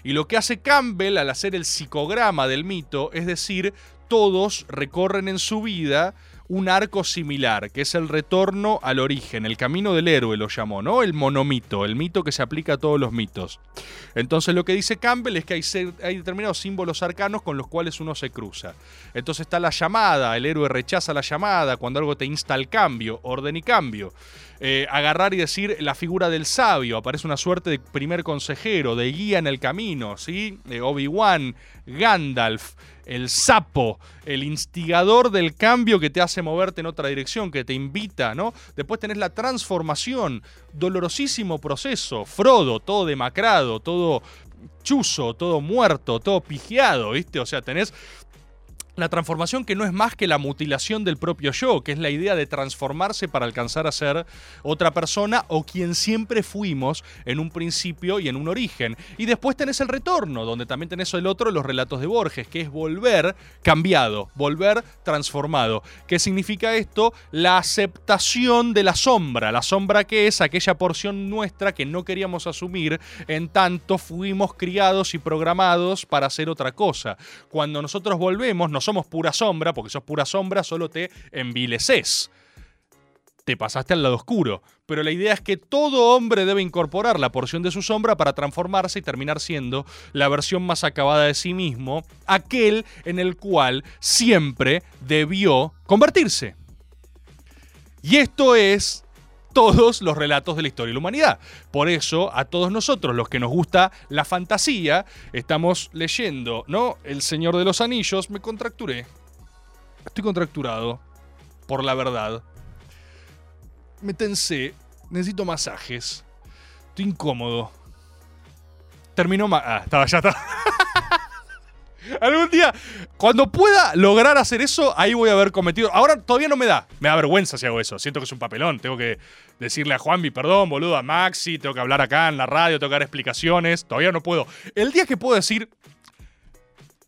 Y lo que hace Campbell al hacer el psicograma del mito es decir, todos recorren en su vida un arco similar, que es el retorno al origen, el camino del héroe lo llamó, ¿no? El monomito, el mito que se aplica a todos los mitos. Entonces lo que dice Campbell es que hay, determinados símbolos arcanos con los cuales uno se cruza. Entonces está la llamada, el héroe rechaza la llamada, cuando algo te insta al cambio, orden y cambio. Eh, agarrar y decir la figura del sabio, aparece una suerte de primer consejero, de guía en el camino, ¿sí? Eh, Obi-Wan, Gandalf, el sapo, el instigador del cambio que te hace moverte en otra dirección, que te invita, ¿no? Después tenés la transformación, dolorosísimo proceso, Frodo, todo demacrado, todo chuzo, todo muerto, todo pijeado, ¿viste? O sea, tenés la transformación que no es más que la mutilación del propio yo, que es la idea de transformarse para alcanzar a ser otra persona o quien siempre fuimos en un principio y en un origen. Y después tenés el retorno, donde también tenés el otro, los relatos de Borges, que es volver cambiado, volver transformado. ¿Qué significa esto? La aceptación de la sombra. La sombra que es aquella porción nuestra que no queríamos asumir, en tanto fuimos criados y programados para hacer otra cosa. Cuando nosotros volvemos, no somos pura sombra, porque sos pura sombra, solo te envileces. Te pasaste al lado oscuro. Pero la idea es que todo hombre debe incorporar la porción de su sombra para transformarse y terminar siendo la versión más acabada de sí mismo, aquel en el cual siempre debió convertirse. Y esto es todos los relatos de la historia de la humanidad. Por eso, a todos nosotros, los que nos gusta la fantasía, estamos leyendo, ¿no? El Señor de los Anillos. Me contracturé. Estoy contracturado. Por la verdad. Me tensé. Necesito masajes. Estoy incómodo. Terminó ma Ah, estaba, ya está. Algún día, cuando pueda lograr hacer eso, ahí voy a haber cometido. Ahora todavía no me da. Me da vergüenza si hago eso. Siento que es un papelón. Tengo que decirle a Juanvi, perdón, boludo, a Maxi. Tengo que hablar acá en la radio, tengo que dar explicaciones. Todavía no puedo. El día que puedo decir,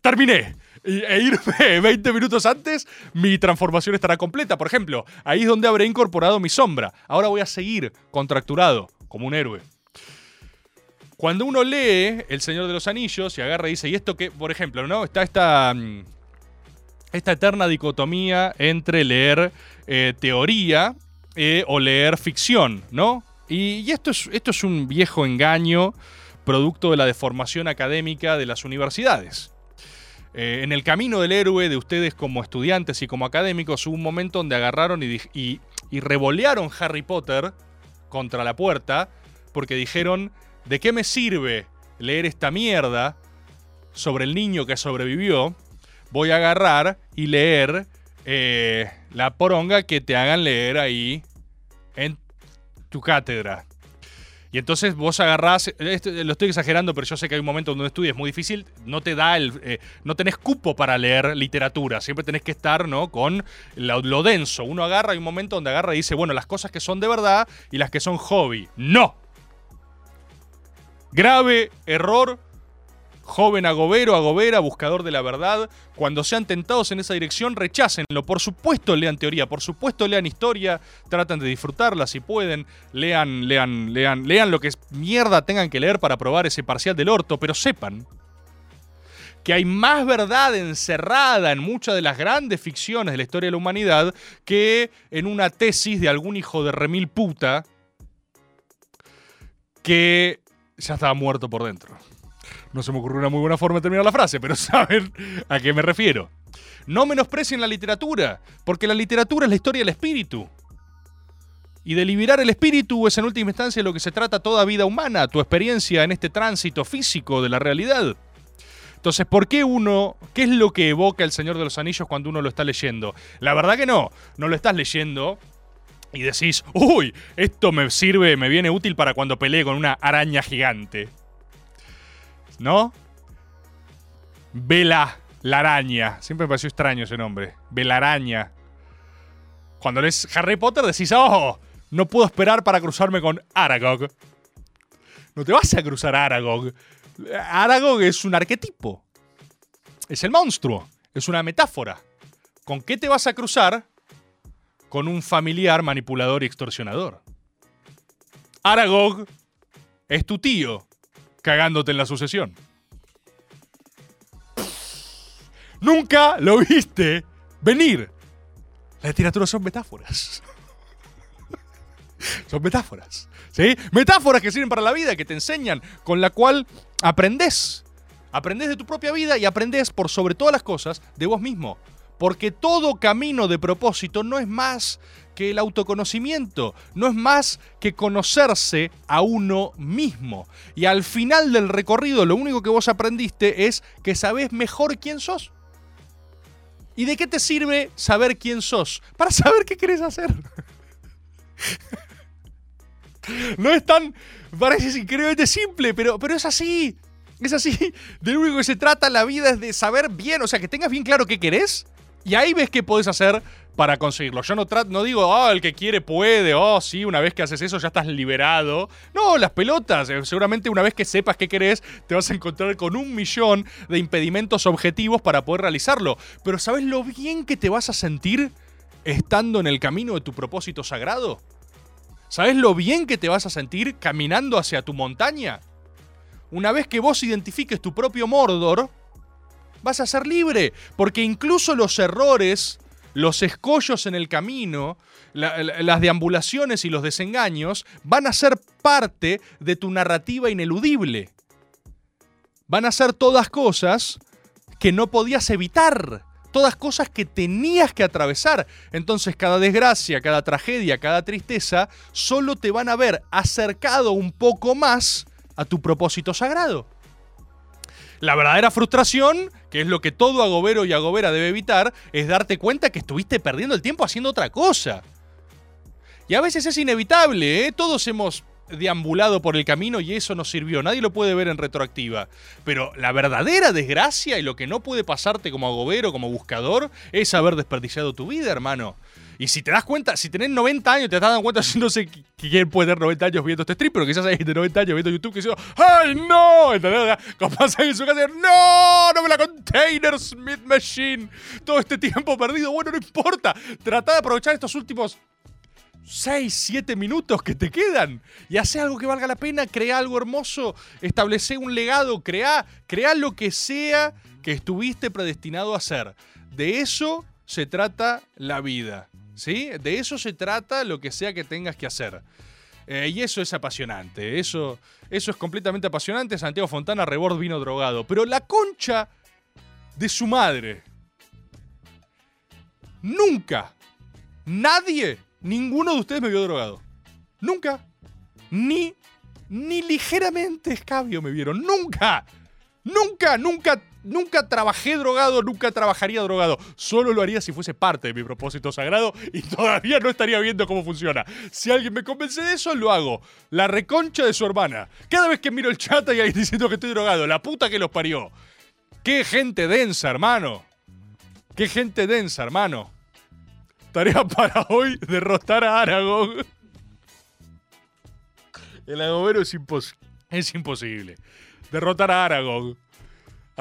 terminé. E irme 20 minutos antes, mi transformación estará completa. Por ejemplo, ahí es donde habré incorporado mi sombra. Ahora voy a seguir contracturado, como un héroe. Cuando uno lee El Señor de los Anillos y agarra y dice, y esto que, por ejemplo, ¿no? Está esta, mm, esta eterna dicotomía entre leer eh, teoría eh, o leer ficción, ¿no? Y, esto, es, esto es un viejo engaño producto de la deformación académica de las universidades. Eh, en el camino del héroe de ustedes como estudiantes y como académicos hubo un momento donde agarraron y, y, y revolearon Harry Potter contra la puerta porque dijeron, ¿de qué me sirve leer esta mierda sobre el niño que sobrevivió? Voy a agarrar y leer eh, la poronga que te hagan leer ahí en tu cátedra. Y entonces vos agarrás, lo estoy exagerando, pero yo sé que hay un momento donde estudias es muy difícil, no te da el, eh, no tenés cupo para leer literatura, siempre tenés que estar, ¿no? Con lo, lo denso. Uno agarra, hay un momento donde agarra y dice, bueno, las cosas que son de verdad y las que son hobby. ¡No! Grave error, joven agobero, agobera, buscador de la verdad. Cuando sean tentados en esa dirección, rechácenlo. Por supuesto lean teoría, por supuesto lean historia, tratan de disfrutarla si pueden. Lean, lean, lean, lean lo que mierda tengan que leer para probar ese parcial del orto, pero sepan que hay más verdad encerrada en muchas de las grandes ficciones de la historia de la humanidad que en una tesis de algún hijo de remil puta que ya estaba muerto por dentro. No se me ocurrió una muy buena forma de terminar la frase, pero saben a qué me refiero. No menosprecien la literatura, porque la literatura es la historia del espíritu. Y de liberar el espíritu es en última instancia lo que se trata toda vida humana, tu experiencia en este tránsito físico de la realidad. Entonces, ¿por qué uno, qué es lo que evoca el Señor de los Anillos cuando uno lo está leyendo? La verdad que no, no lo estás leyendo y decís, uy, esto me sirve, me viene útil para cuando pelee con una araña gigante. ¿No? Vela, la araña. Siempre me pareció extraño ese nombre. Velaraña. Cuando lees Harry Potter decís, oh, no puedo esperar para cruzarme con Aragog. No te vas a cruzar a Aragog. Aragog es un arquetipo. Es el monstruo. Es una metáfora. ¿Con qué te vas a cruzar? Con un familiar manipulador y extorsionador. Aragog es tu tío cagándote en la sucesión. Nunca lo viste venir. La literatura son metáforas. son metáforas. ¿Sí? Metáforas que sirven para la vida, que te enseñan, con la cual aprendes. Aprendes de tu propia vida y aprendes por sobre todas las cosas de vos mismo. Porque todo camino de propósito no es más que el autoconocimiento, no es más que conocerse a uno mismo. Y al final del recorrido lo único que vos aprendiste es que sabés mejor quién sos. ¿Y de qué te sirve saber quién sos? Para saber qué querés hacer. No es tan. Parece increíblemente simple, pero, pero es así. Es así. De lo único que se trata la vida es de saber bien, o sea, que tengas bien claro qué querés. Y ahí ves qué podés hacer para conseguirlo. Yo no, no digo, oh, el que quiere puede, oh, sí, una vez que haces eso ya estás liberado. No, las pelotas. eh, Seguramente una vez que sepas qué querés, te vas a encontrar con un millón de impedimentos objetivos para poder realizarlo. Pero ¿sabes lo bien que te vas a sentir estando en el camino de tu propósito sagrado? ¿Sabes lo bien que te vas a sentir caminando hacia tu montaña? Una vez que vos identifiques tu propio Mordor, vas a ser libre, porque incluso los errores, los escollos en el camino, la- la- las deambulaciones y los desengaños van a ser parte de tu narrativa ineludible. Van a ser todas cosas que no podías evitar. Todas cosas que tenías que atravesar. Entonces cada desgracia, cada tragedia, cada tristeza, solo te van a ver acercado un poco más a tu propósito sagrado. La verdadera frustración, que es lo que todo agobero y agobera debe evitar, es darte cuenta que estuviste perdiendo el tiempo haciendo otra cosa. Y a veces es inevitable, ¿eh? Todos hemos deambulado por el camino y eso nos sirvió. Nadie lo puede ver en retroactiva. Pero la verdadera desgracia y lo que no puede pasarte como agobero, como buscador, es haber desperdiciado tu vida, hermano. Y si te das cuenta, si tenés 90 años, te estás dando cuenta, no sé qui- quién puede tener 90 años viendo este stream, pero quizás hay gente de 90 años viendo YouTube que dice, ¡ay, no! ¿Entendés? Capaz ahí en su casa, ¡no! ¡No me la Container Smith Machine! Todo este tiempo perdido, bueno, no importa. Trata de aprovechar estos últimos 6, 7 minutos que te quedan y hace algo que valga la pena, crea algo hermoso, establece un legado, crea, crea lo que sea que estuviste predestinado a hacer. De eso se trata la vida, ¿sí? De eso se trata lo que sea que tengas que hacer. Eh, y eso es apasionante, eso, eso es completamente apasionante. Santiago Fontana, Rebord vino drogado, pero la concha de su madre. Nunca, nadie, ninguno de ustedes me vio drogado. Nunca. Ni, ni ligeramente escabio me vieron. Nunca. Nunca, nunca, nunca trabajé drogado, nunca trabajaría drogado. Solo lo haría si fuese parte de mi propósito sagrado y todavía no estaría viendo cómo funciona. Si alguien me convence de eso, lo hago. La reconcha de su hermana. Cada vez que miro el chat hay alguien diciendo que estoy drogado. La puta que los parió. Qué gente densa, hermano. Qué gente densa, hermano. Tarea para hoy, derrotar a Aragón. El agobero es, impos- es imposible. Derrotar a Aragón.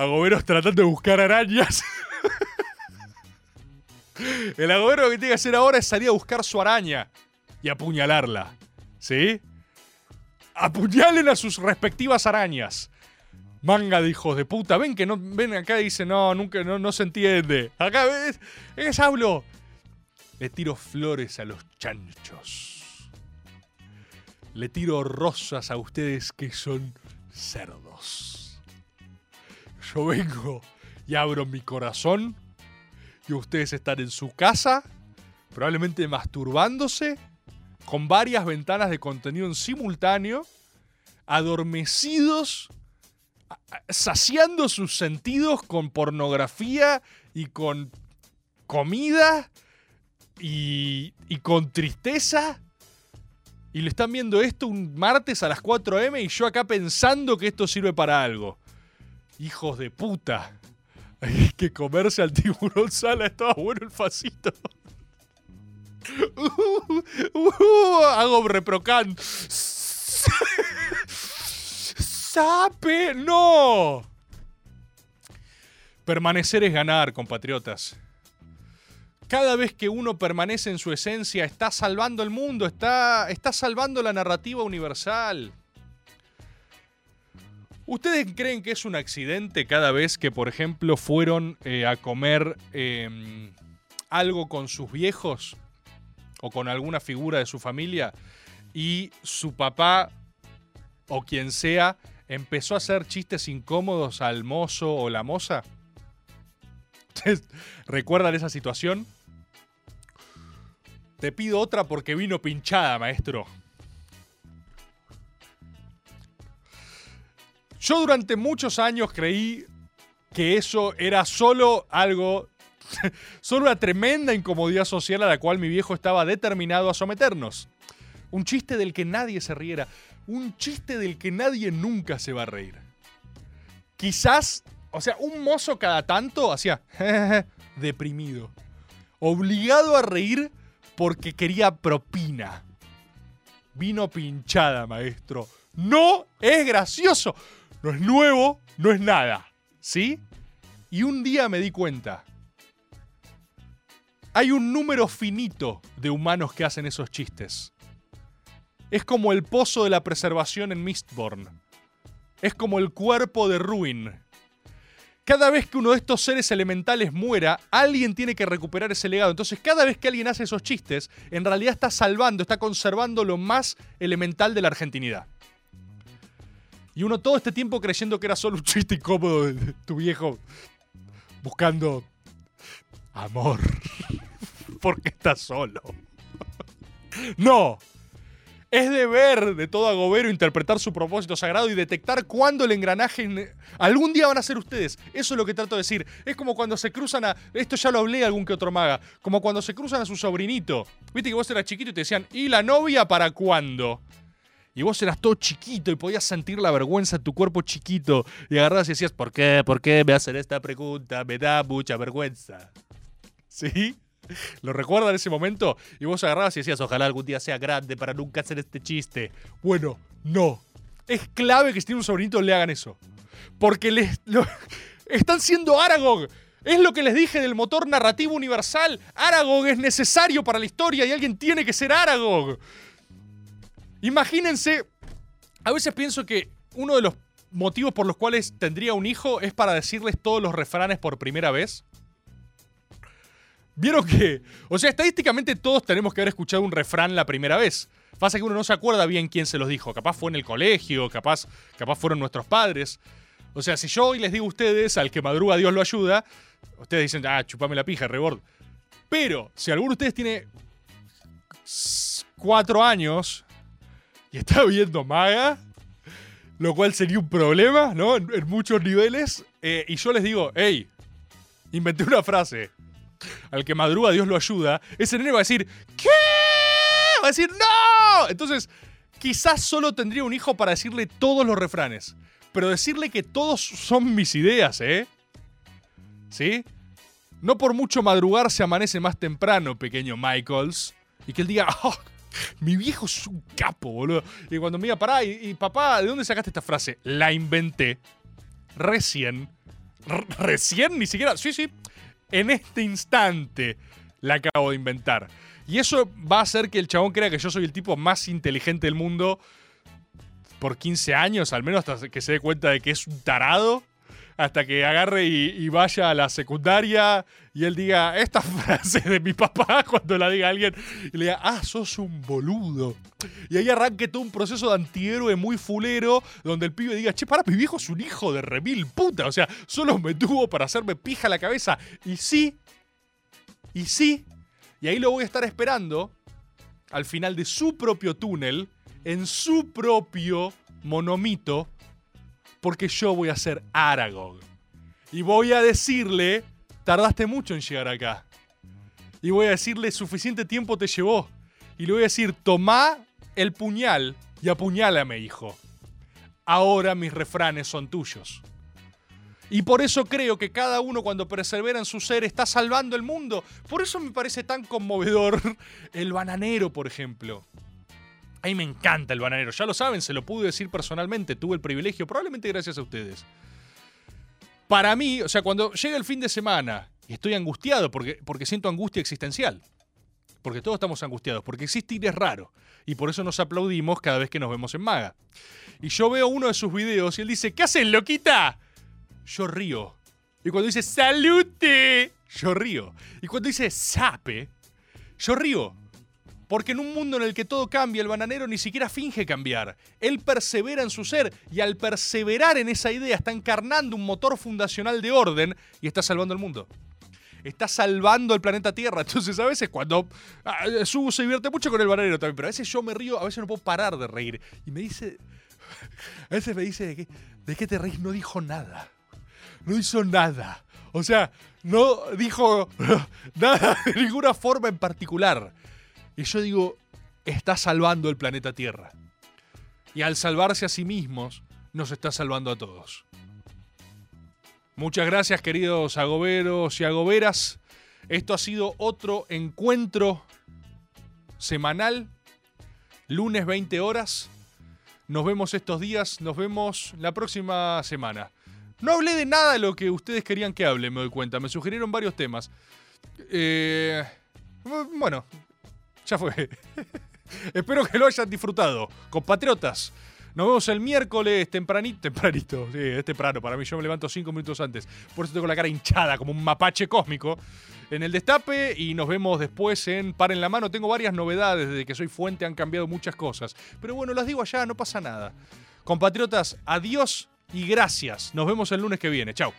Agoberos tratando de buscar arañas. El agobero que tiene que hacer ahora es salir a buscar su araña y apuñalarla. ¿Sí? Apuñalen a sus respectivas arañas. Manga de hijos de puta. Ven que no. Ven acá y dice, no, nunca, no, no se entiende. Acá ves. Es hablo. Le tiro flores a los chanchos. Le tiro rosas a ustedes que son cerdos. Yo vengo y abro mi corazón y ustedes están en su casa, probablemente masturbándose, con varias ventanas de contenido en simultáneo, adormecidos, saciando sus sentidos con pornografía y con comida y, y con tristeza. Y le están viendo esto un martes a las 4 m y yo acá pensando que esto sirve para algo. Hijos de puta. Hay que comerse al tiburón sala, estaba bueno el facito. Uh, uh, hago reprocan. ¡Sape! ¡No! Permanecer es ganar, compatriotas. Cada vez que uno permanece en su esencia, está salvando el mundo, está, está salvando la narrativa universal. ¿Ustedes creen que es un accidente cada vez que, por ejemplo, fueron eh, a comer eh, algo con sus viejos o con alguna figura de su familia y su papá o quien sea empezó a hacer chistes incómodos al mozo o la moza? ¿Recuerdan esa situación? Te pido otra porque vino pinchada, maestro. Yo durante muchos años creí que eso era solo algo, solo una tremenda incomodidad social a la cual mi viejo estaba determinado a someternos. Un chiste del que nadie se riera, un chiste del que nadie nunca se va a reír. Quizás, o sea, un mozo cada tanto hacía deprimido, obligado a reír porque quería propina. Vino pinchada, maestro. No es gracioso. No es nuevo, no es nada. ¿Sí? Y un día me di cuenta. Hay un número finito de humanos que hacen esos chistes. Es como el pozo de la preservación en Mistborn. Es como el cuerpo de Ruin. Cada vez que uno de estos seres elementales muera, alguien tiene que recuperar ese legado. Entonces, cada vez que alguien hace esos chistes, en realidad está salvando, está conservando lo más elemental de la argentinidad. Y uno todo este tiempo creyendo que era solo un chiste incómodo de tu viejo buscando amor. Porque está solo. No. Es deber de todo agobero interpretar su propósito sagrado y detectar cuándo el engranaje. Algún día van a ser ustedes. Eso es lo que trato de decir. Es como cuando se cruzan a. Esto ya lo hablé algún que otro maga. Como cuando se cruzan a su sobrinito. Viste que vos eras chiquito y te decían, ¿y la novia para cuándo? Y vos eras todo chiquito y podías sentir la vergüenza en tu cuerpo chiquito. Y agarrabas y decías, ¿por qué? ¿Por qué me hacen esta pregunta? Me da mucha vergüenza. ¿Sí? ¿Lo recuerdan ese momento? Y vos agarrabas y decías, ojalá algún día sea grande para nunca hacer este chiste. Bueno, no. Es clave que si tiene un sobrinito le hagan eso. Porque les, están siendo Aragog. Es lo que les dije del motor narrativo universal. Aragog es necesario para la historia y alguien tiene que ser Aragog. Imagínense, a veces pienso que uno de los motivos por los cuales tendría un hijo es para decirles todos los refranes por primera vez. ¿Vieron que? O sea, estadísticamente todos tenemos que haber escuchado un refrán la primera vez. Pasa que uno no se acuerda bien quién se los dijo. Capaz fue en el colegio, capaz, capaz fueron nuestros padres. O sea, si yo hoy les digo a ustedes, al que madruga Dios lo ayuda, ustedes dicen, ah, chupame la pija, rebord. Pero, si alguno de ustedes tiene cuatro años y está viendo maga, lo cual sería un problema, ¿no? En, muchos niveles. eh, y yo les digo, hey, inventé una frase. Al que madruga Dios lo ayuda. Ese nene va a decir, ¿qué? Va a decir, ¡no! Entonces, quizás solo tendría un hijo para decirle todos los refranes. Pero decirle que todos son mis ideas, ¿eh? ¿Sí? No por mucho madrugar se amanece más temprano, pequeño Michaels. Y que él diga, "Oh, mi viejo es un capo, boludo. Y cuando me diga, pará, y, papá, ¿de dónde sacaste esta frase? La inventé. Recién. Recién, ni siquiera. Sí, sí. En este instante la acabo de inventar. Y eso va a hacer que el chabón crea que yo soy el tipo más inteligente del mundo por 15 años, al menos hasta que se dé cuenta de que es un tarado. Hasta que agarre y, vaya a la secundaria y él diga esta frase de mi papá cuando la diga alguien y le diga, ah, sos un boludo. Y ahí arranque todo un proceso de antihéroe muy fulero donde el pibe diga, che, para, mi viejo es un hijo de remil puta. O sea, solo me tuvo para hacerme pija la cabeza. Y sí, y sí, y ahí lo voy a estar esperando al final de su propio túnel, en su propio monomito, porque yo voy a ser Aragog. Y voy a decirle, tardaste mucho en llegar acá. Y voy a decirle, suficiente tiempo te llevó. Y le voy a decir, tomá el puñal y apuñálame, hijo. Ahora mis refranes son tuyos. Y por eso creo que cada uno cuando persevera en su ser está salvando el mundo. Por eso me parece tan conmovedor el bananero, por ejemplo. A mí me encanta el bananero, ya lo saben, se lo pude decir personalmente, tuve el privilegio, probablemente gracias a ustedes. Para mí, o sea, cuando llega el fin de semana y estoy angustiado porque, porque siento angustia existencial, porque todos estamos angustiados, porque existir es raro, y por eso nos aplaudimos cada vez que nos vemos en Maga. Y yo veo uno de sus videos y él dice, ¿qué haces, loquita? Yo río. Y cuando dice, ¡salute! yo río. Y cuando dice sape, yo río. Porque en un mundo en el que todo cambia, el bananero ni siquiera finge cambiar. Él persevera en su ser y al perseverar en esa idea está encarnando un motor fundacional de orden y está salvando el mundo. Está salvando el planeta Tierra. Entonces a veces cuando... ah, Su se divierte mucho con el bananero también, pero a veces yo me río, a veces no puedo parar de reír. Y me dice... A veces me dice, ¿de qué, de qué te reís? No dijo nada. No hizo nada. O sea, no dijo nada de ninguna forma en particular. Y yo digo, está salvando el planeta Tierra. Y al salvarse a sí mismos, nos está salvando a todos. Muchas gracias, queridos agoberos y agoberas. Esto ha sido otro encuentro semanal, lunes 20 horas. Nos vemos estos días, nos vemos la próxima semana. No hablé de nada de lo que ustedes querían que hable, me doy cuenta. Me sugirieron varios temas. Eh, bueno, ya fue. Espero que lo hayan disfrutado. Compatriotas, nos vemos el miércoles tempranito. Tempranito, sí, es temprano. Para mí yo me levanto cinco minutos antes. Por eso tengo la cara hinchada como un mapache cósmico. En el destape y nos vemos después en Par en la Mano. Tengo varias novedades. Desde que soy fuente han cambiado muchas cosas. Pero bueno, las digo allá, no pasa nada. Compatriotas, adiós y gracias. Nos vemos el lunes que viene. Chao.